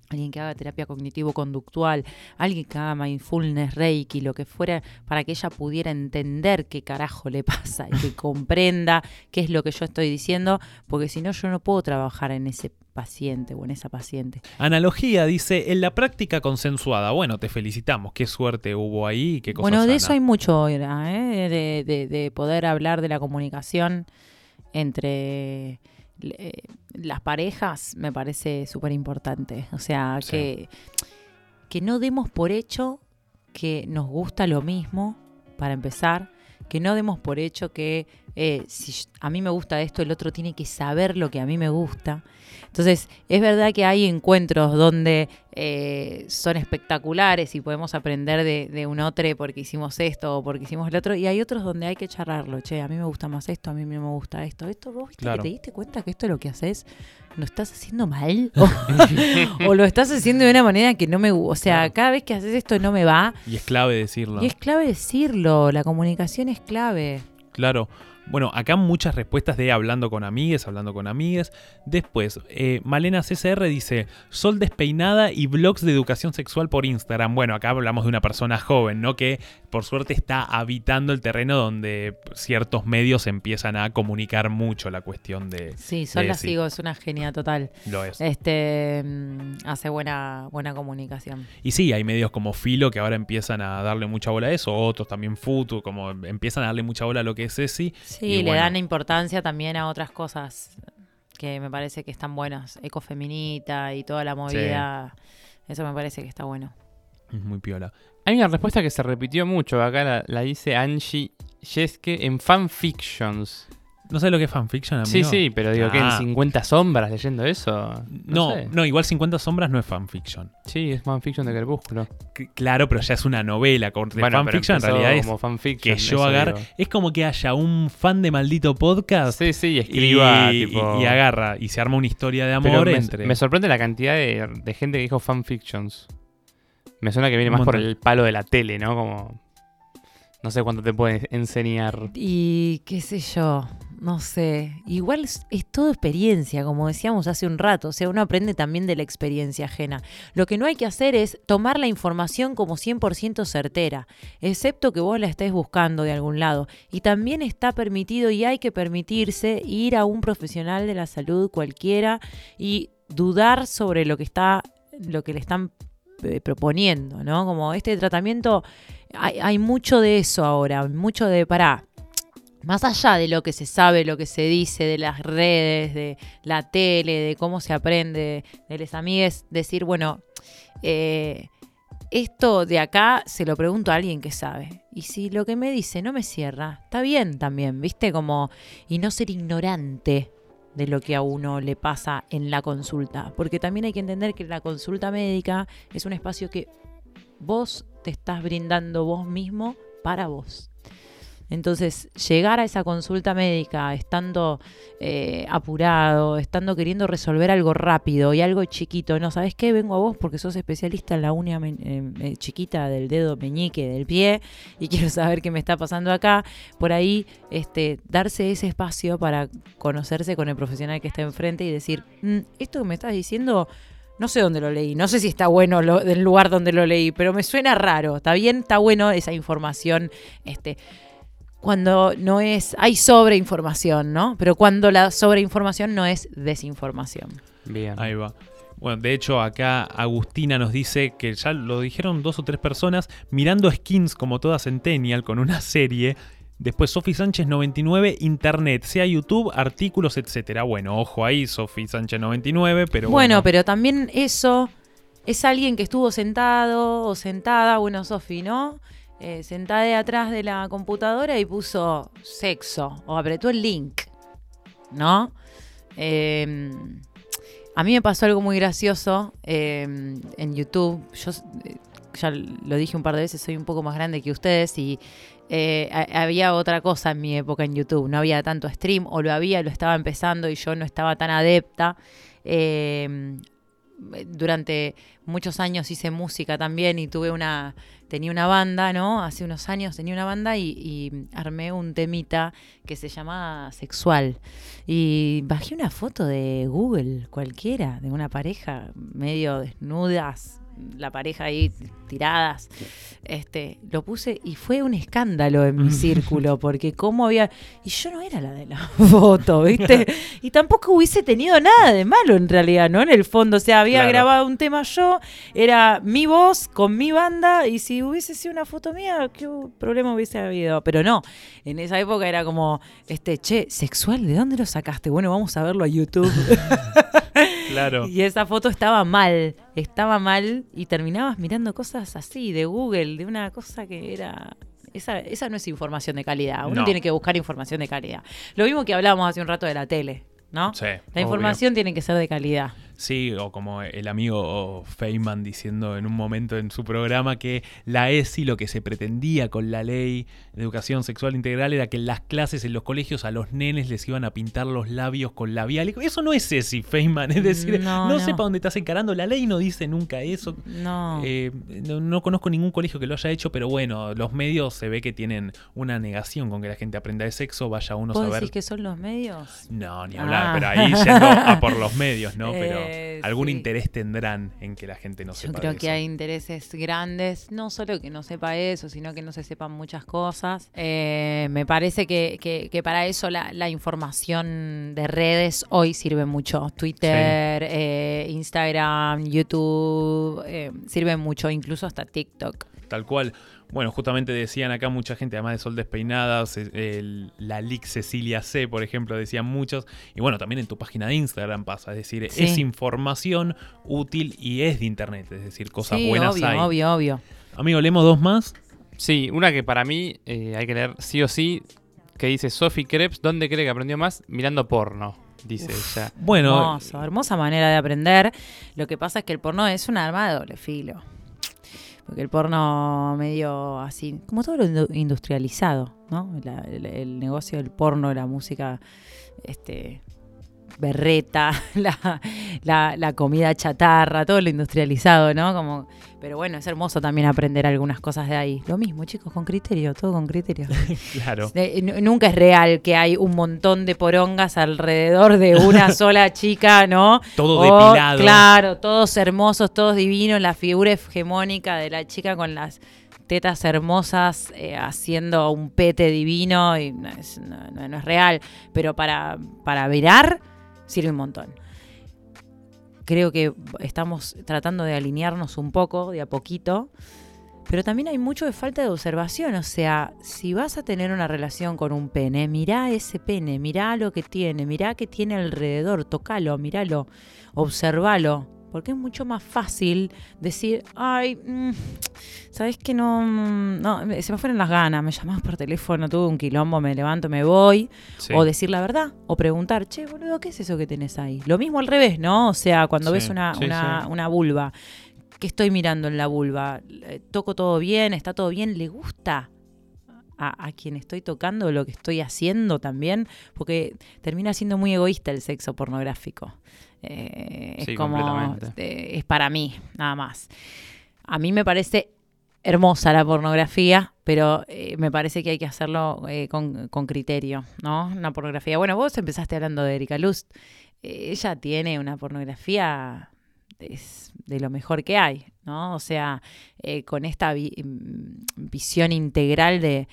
alguien que haga terapia cognitivo-conductual, alguien que haga mindfulness, reiki, lo que fuera, para que ella pudiera entender qué carajo le pasa y que comprenda qué es lo que yo estoy diciendo, porque si no yo no puedo trabajar en ese paciente o en esa paciente. Analogía dice, en la práctica consensuada. Bueno, te felicitamos. Qué suerte hubo ahí. Qué cosa Bueno, de eso hay mucho ahora, ¿eh? de, de- de poder hablar de la comunicación entre eh, las parejas, me parece súper importante. O sea, Sí. que, que no demos por hecho que nos gusta lo mismo, para empezar, que no demos por hecho que eh, si a mí me gusta esto, el otro tiene que saber lo que a mí me gusta. Entonces, es verdad que hay encuentros donde eh, son espectaculares y podemos aprender de, de un otro porque hicimos esto o porque hicimos el otro, y hay otros donde hay que charlarlo. Che, a mí me gusta más esto, a mí no me gusta esto. Esto, vos viste Claro. que te diste cuenta que esto es lo que haces, ¿lo estás haciendo mal? O, o lo estás haciendo de una manera que no me gusta. O sea, Claro. cada vez que haces esto no me va. Y es clave decirlo. Y es clave decirlo, la comunicación es clave. Claro. Bueno, acá muchas respuestas de hablando con amigues, hablando con amigues. Después, eh, Malena CCR dice, Sol despeinada y blogs de educación sexual por Instagram. Bueno, acá hablamos de una persona joven, ¿no? Que por suerte está habitando el terreno donde ciertos medios empiezan a comunicar mucho la cuestión de... Sí, Sol de la sí, sigo, es una genia total. Lo es. Este mm, hace buena, buena comunicación. Y sí, hay medios como Filo que ahora empiezan a darle mucha bola a eso, otros también Futu, como empiezan a darle mucha bola a lo que es Ceci. Sí, Y le bueno. dan importancia también a otras cosas que me parece que están buenas. Ecofeminita y toda la movida. Eso me parece que está bueno. Es muy piola. Hay una respuesta que se repitió mucho, acá la, la dice Angie Yeske en fanfictions. ¿No sé lo que es fanfiction, amigo? Sí, sí, pero digo que en Ah. 50 sombras leyendo eso. No, sé. no, igual 50 sombras no es fanfiction. Sí, es fanfiction de Crepúsculo. C- Claro, pero ya es una novela. con- De Bueno, fanfiction en realidad es como fanfiction, que yo agarre. Es como que haya un fan de maldito podcast Sí, sí, y escriba, y- tipo... y agarra y se arma una historia de Pero amor me, entre. me sorprende la cantidad de, de gente que dijo fanfictions. Me suena que viene más por el palo de la tele, ¿no? Como... No sé cuánto te puede enseñar. Y qué sé yo, no sé. Igual es, es todo experiencia, como decíamos hace un rato. O sea, uno aprende también de la experiencia ajena. Lo que no hay que hacer es tomar la información como 100% certera, excepto que vos la estés buscando de algún lado. Y también está permitido y hay que permitirse ir a un profesional de la salud cualquiera y dudar sobre lo que está, lo que le están proponiendo, ¿no? Como este tratamiento, hay, mucho de eso ahora, mucho de, pará, más allá de lo que se sabe, lo que se dice, de las redes, de la tele, de cómo se aprende, de las amigues, decir, bueno, eh, esto de acá se lo pregunto a alguien que sabe. Y si lo que me dice no me cierra, está bien también, ¿viste? Como, y no ser ignorante de lo que a uno le pasa en la consulta. Porque también hay que entender que la consulta médica es un espacio que vos te estás brindando vos mismo para vos. Entonces, llegar a esa consulta médica estando eh, apurado, estando queriendo resolver algo rápido y algo chiquito, no, ¿sabes qué? Vengo a vos porque sos especialista en la uña eh, eh, chiquita del dedo meñique del pie y quiero saber qué me está pasando acá. Por ahí, este, darse ese espacio para conocerse con el profesional que está enfrente y decir, "Mm, esto que me estás diciendo no sé dónde lo leí, no sé si está bueno lo, del lugar donde lo leí, pero me suena raro. Está bien, está bueno esa información, este, cuando no es, hay sobreinformación, ¿no? Pero cuando la sobreinformación no es desinformación. Bien. Ahí va. Bueno, de hecho acá Agustina nos dice que ya lo dijeron dos o tres personas, mirando skins como toda Centennial con una serie. Después Sofi Sánchez 99, internet, sea YouTube, artículos, etcétera. Bueno, ojo ahí, Sofi Sánchez 99, pero bueno, bueno. pero también eso es alguien que estuvo sentado o sentada, bueno, Sofi, ¿no? Eh, sentada de atrás de la computadora y puso sexo o apretó el link, ¿no? Eh, a mí me pasó algo muy gracioso eh, en YouTube. Yo eh, ya lo dije un par de veces, soy un poco más grande que ustedes y eh, ha- había otra cosa en mi época en YouTube. No había tanto stream, o lo había, lo estaba empezando y yo no estaba tan adepta. Eh, durante muchos años hice música también y tuve una tenía una banda, ¿no? Hace unos años tenía una banda y, y armé un temita que se llamaba Sexual. Y bajé una foto de Google cualquiera, de una pareja medio desnudas, la pareja ahí tiradas. Este, lo puse y fue un escándalo en mi círculo, porque cómo había. Y yo no era la de la foto, ¿viste? Y tampoco hubiese tenido nada de malo en realidad, ¿no? En el fondo, o sea, había Claro. grabado un tema yo, era mi voz con mi banda, y si hubiese sido una foto mía, ¿qué problema hubiese habido? Pero no, en esa época era como, este, che, sexual, ¿de dónde lo sacaste? Bueno, vamos a verlo a YouTube. Claro. Y esa foto estaba mal, estaba mal y terminabas mirando cosas así de Google, de una cosa que era esa, esa no es información de calidad. Uno No. tiene que buscar información de calidad. Lo mismo que hablábamos hace un rato de la tele, ¿no? Sí, La obvio. información tiene que ser de calidad. Sí, o como el amigo Feynman diciendo en un momento en su programa que la ESI lo que se pretendía con la ley de educación sexual integral era que en las clases en los colegios a los nenes les iban a pintar los labios con labial. Eso no es ESI, Feynman. Es decir, no, No, no. sé para dónde estás encarando. La ley no dice nunca eso. No. Eh, no, no conozco ningún colegio que lo haya hecho, pero bueno, los medios se ve que tienen una negación con que la gente aprenda de sexo, vaya uno a ¿Vos saber. decís que son los medios? No, ni hablar, Ah. pero ahí yendo a por los medios, ¿no? Pero Eh, algún sí. interés tendrán en que la gente no Yo sepa creo de que hay intereses grandes, no solo que no sepa eso, sino que no se sepan muchas cosas. Eh, me parece que, que- que para eso la, la información de redes hoy sirve mucho. Twitter, eh, Instagram, YouTube, eh, sirve mucho, incluso hasta TikTok. Tal cual. Bueno, justamente decían acá mucha gente, además de Sol Despeinadas, eh, el- la Lic Cecilia C, por ejemplo, decían muchos. Y bueno, también en tu página de Instagram pasa, es decir, Sí. es información útil y es de internet, es decir, cosas sí, buenas obvio, hay. obvio, obvio. Amigo, leemos dos más. Sí, una que para mí eh, hay que leer sí o sí, que dice Sophie Krebs, ¿dónde cree que aprendió más? Mirando porno, dice ella. Bueno, Hermoso, hermosa manera de aprender. Lo que pasa es que el porno es un arma de doble filo. Porque el porno medio así, como todo lo indu- industrializado, ¿no? El negocio del porno, la música, este berreta, la, la- la comida chatarra, todo lo industrializado, ¿no? Como, pero bueno, es hermoso también aprender algunas cosas de ahí. Lo mismo, chicos, con criterio, todo con criterio. claro. Eh, nunca es real que hay un montón de porongas alrededor de una sola chica, ¿no? Todo O, depilado. Claro, todos hermosos, todos divinos, la figura hegemónica de la chica con las tetas hermosas eh, haciendo un pete divino y no es, no- es real, pero para, para verar sirve un montón. Creo que estamos tratando de alinearnos un poco, de a poquito, pero también hay mucho de falta de observación. O sea, si vas a tener una relación con un pene, mirá ese pene, mirá lo que tiene, mirá qué tiene alrededor, tocalo, miralo, observalo. Porque es mucho más fácil decir, ay, mm, ¿sabes que no, mm, no? Se me fueron las ganas, me llamás por teléfono, tuve un quilombo, me levanto, me voy. Sí. O decir la verdad, o preguntar, che, boludo, ¿qué es eso que tenés ahí? Lo mismo al revés, ¿no? O sea, cuando Sí, ves una, sí, una, una vulva, ¿qué estoy mirando en la vulva? Eh, ¿Toco todo bien? ¿Está todo bien? ¿Le gusta a, a quien estoy tocando lo que estoy haciendo también? Porque termina siendo muy egoísta el sexo pornográfico. Eh, es como, eh, es para mí, nada más. A mí me parece hermosa la pornografía, pero eh, me parece que hay que hacerlo eh, con, con criterio, ¿no? Una pornografía. Bueno, vos empezaste hablando de Erika Lust. Eh, ella tiene una pornografía es de lo mejor que hay, ¿no? O sea, con esta vi- mm, visión integral de,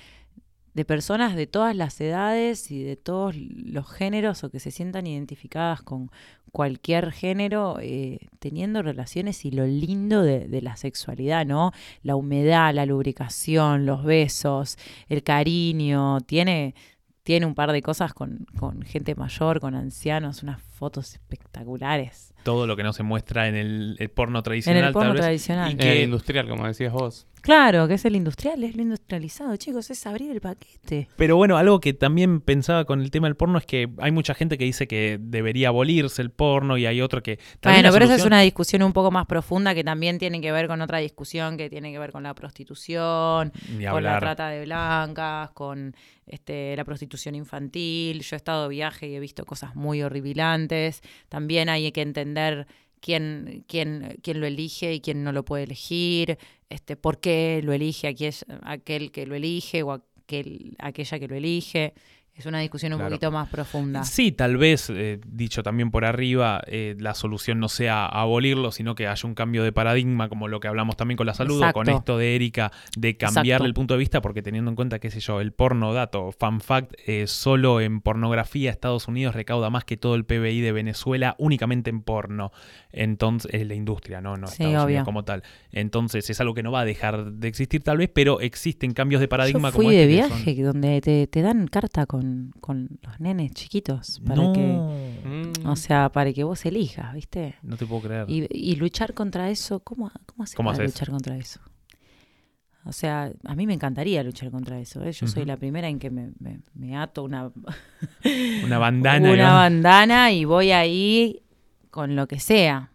de personas de todas las edades y de todos los géneros o que se sientan identificadas con cualquier género, eh, teniendo relaciones y lo lindo de, de la sexualidad, ¿no? La humedad, la lubricación, los besos, el cariño, tiene, tiene un par de cosas con, con gente mayor, con ancianos, unas fotos espectaculares. Todo lo que no se muestra en el, el porno En tradicional. el porno tal vez. tradicional. Y Eh, que- industrial, como decías vos. Claro, que es el industrial, es lo industrializado, chicos, es abrir el paquete. Pero bueno, algo que también pensaba con el tema del porno es que hay mucha gente que dice que debería abolirse el porno y hay otro que... Bueno, pero esa es una discusión un poco más profunda que también tiene que ver con otra discusión que tiene que ver con la prostitución, con la trata de blancas, con este, la prostitución infantil. Yo he estado de viaje y he visto cosas muy horripilantes. También hay que entender quién, quién, quién lo elige y quién no lo puede elegir, este, por qué lo elige aquel, que lo elige o aquel, aquella que lo elige. Es una discusión un Claro. poquito más profunda. Sí, tal vez, eh, dicho también por arriba, eh, la solución no sea abolirlo, sino que haya un cambio de paradigma, como lo que hablamos también con la salud, o con esto de Erika, de cambiarle Exacto. el punto de vista, porque teniendo en cuenta, qué sé yo, el porno dato, fan fact, eh, solo en pornografía Estados Unidos recauda más que todo el PBI de Venezuela únicamente en porno. Entonces, es la industria, no, no Sí, Estados obvio. Unidos como tal. Entonces, es algo que no va a dejar de existir tal vez, pero existen cambios de paradigma Yo fui como de este que son- viaje donde te, te dan carta con, con los nenes chiquitos para No, que, Mm. o sea, para que vos elijas, ¿viste? no te puedo creer. Y, y luchar contra eso, ¿cómo, cómo haces ¿Cómo para haces? luchar contra eso? O sea, a mí me encantaría luchar contra eso. ¿eh? Yo soy la primera en que me, me- me ato una, Una bandana. y una bandana y voy ahí con lo que sea.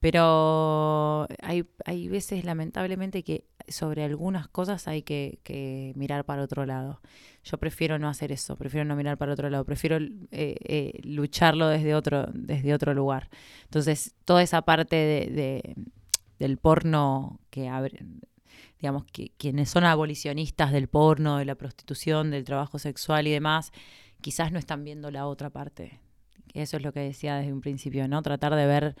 Pero hay, hay veces, lamentablemente, que sobre algunas cosas hay que, que mirar para otro lado. Yo prefiero no hacer eso, prefiero no mirar para otro lado, prefiero eh, eh, lucharlo desde otro, desde otro lugar. Entonces, toda esa parte de, de- del porno que digamos, que quienes son abolicionistas del porno, de la prostitución, del trabajo sexual y demás, quizás no están viendo la otra parte. Eso es lo que decía desde un principio, ¿no? Tratar de ver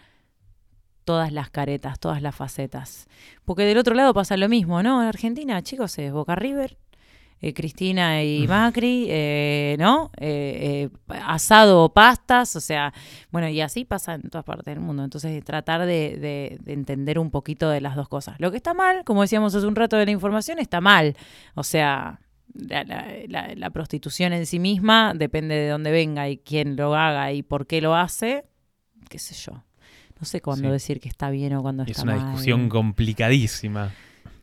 todas las caretas, todas las facetas. Porque del otro lado pasa lo mismo, ¿no? En Argentina, chicos, es Boca River, eh, Cristina y Macri, eh, ¿no? Eh, eh, asado o pastas, o sea, bueno, y así pasa en todas partes del mundo. Entonces, tratar de, de- de entender un poquito de las dos cosas. Lo que está mal, como decíamos hace un rato de la información, está mal. O sea, la, la- la- la prostitución en sí misma depende de dónde venga y quién lo haga y por qué lo hace, qué sé yo. No sé cuándo Sí. decir que está bien o cuándo Es está una mal. discusión complicadísima.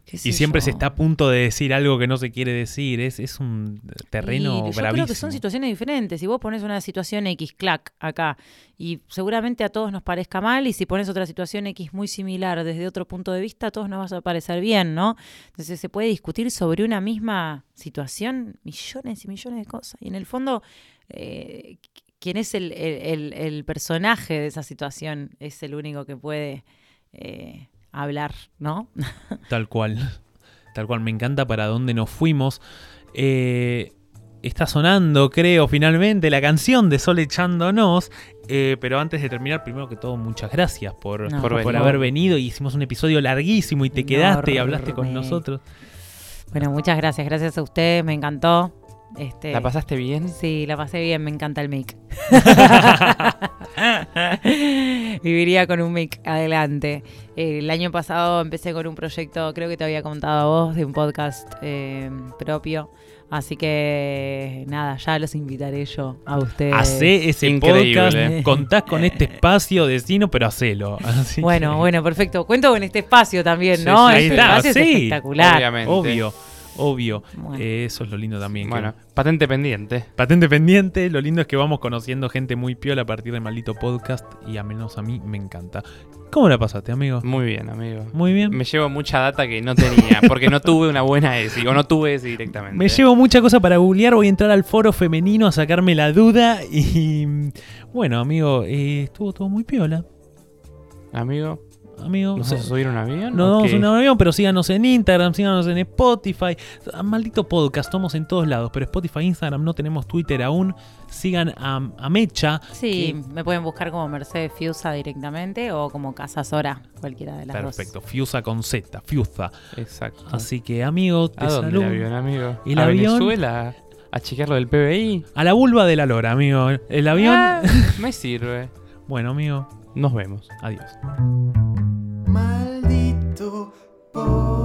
Qué sé Y siempre se está a punto de decir algo que no se quiere decir. Es, es un terreno Y yo bravísimo. creo que son situaciones diferentes. Si vos pones una situación X, clac, acá, y seguramente a todos nos parezca mal, y si pones otra situación X muy similar desde otro punto de vista, a todos nos va a parecer bien, ¿no? Entonces se puede discutir sobre una misma situación millones y millones de cosas. Y en el fondo, eh, quien es el, el- el- el personaje de esa situación es el único que puede eh, hablar, ¿no? Tal cual. Tal cual. Me encanta para dónde nos fuimos. Eh, está sonando, creo, finalmente la canción de Sol echándonos. Eh, pero antes de terminar, primero que todo, muchas gracias por, No, por, haber venido. Y hicimos un episodio larguísimo y te quedaste y hablaste con nosotros. Bueno, muchas gracias. Gracias a ustedes, me encantó. Este, ¿La pasaste bien? Sí, la pasé bien, me encanta el mic. Viviría con un mic adelante. Eh, el año pasado empecé con un proyecto, creo que te había contado a vos, de un podcast eh, propio. Así que nada, ya los invitaré yo a ustedes. Hacé ese Increíble. podcast, contás con este espacio, decino, pero hacelo. Así Bueno, que- bueno, perfecto. Cuento con este espacio también, Sí, ¿no? sí, ahí este está, espacio sí, es espectacular. Obviamente. Obvio, obvio. Bueno. Eh, eso es lo lindo también. que- Bueno, patente pendiente. Patente pendiente, lo lindo es que vamos conociendo gente muy piola a partir de Maldito Podcast y a menos a mí me encanta. ¿Cómo la pasaste, amigo? Muy bien, amigo. Muy bien. Me llevo mucha data que no tenía, porque no tuve una buena ESI, o no tuve ESI directamente. Me llevo mucha cosa para googlear, voy a entrar al foro femenino a sacarme la duda y bueno, amigo, eh, estuvo todo muy piola. Amigo, Amigo, ¿nos vamos a subir un avión? no o vamos a un avión, pero síganos en Instagram, síganos en Spotify. Maldito podcast, estamos en todos lados, pero Spotify, Instagram, no tenemos Twitter aún. Sigan a, a Mecha. Sí, me pueden buscar como Mercedes Fiusa directamente o como Casa Sora, cualquiera de las dos. Perfecto, Fiusa con Z, Fiusa. Exacto. Así que, amigo, te ¿A dónde saludo. el avión, amigo? ¿El ¿A avión? Venezuela? ¿A chequear lo del PBI? A la vulva de la lora, amigo. El avión. Ah, me sirve. Bueno, amigo, Nos vemos. adiós. Oh.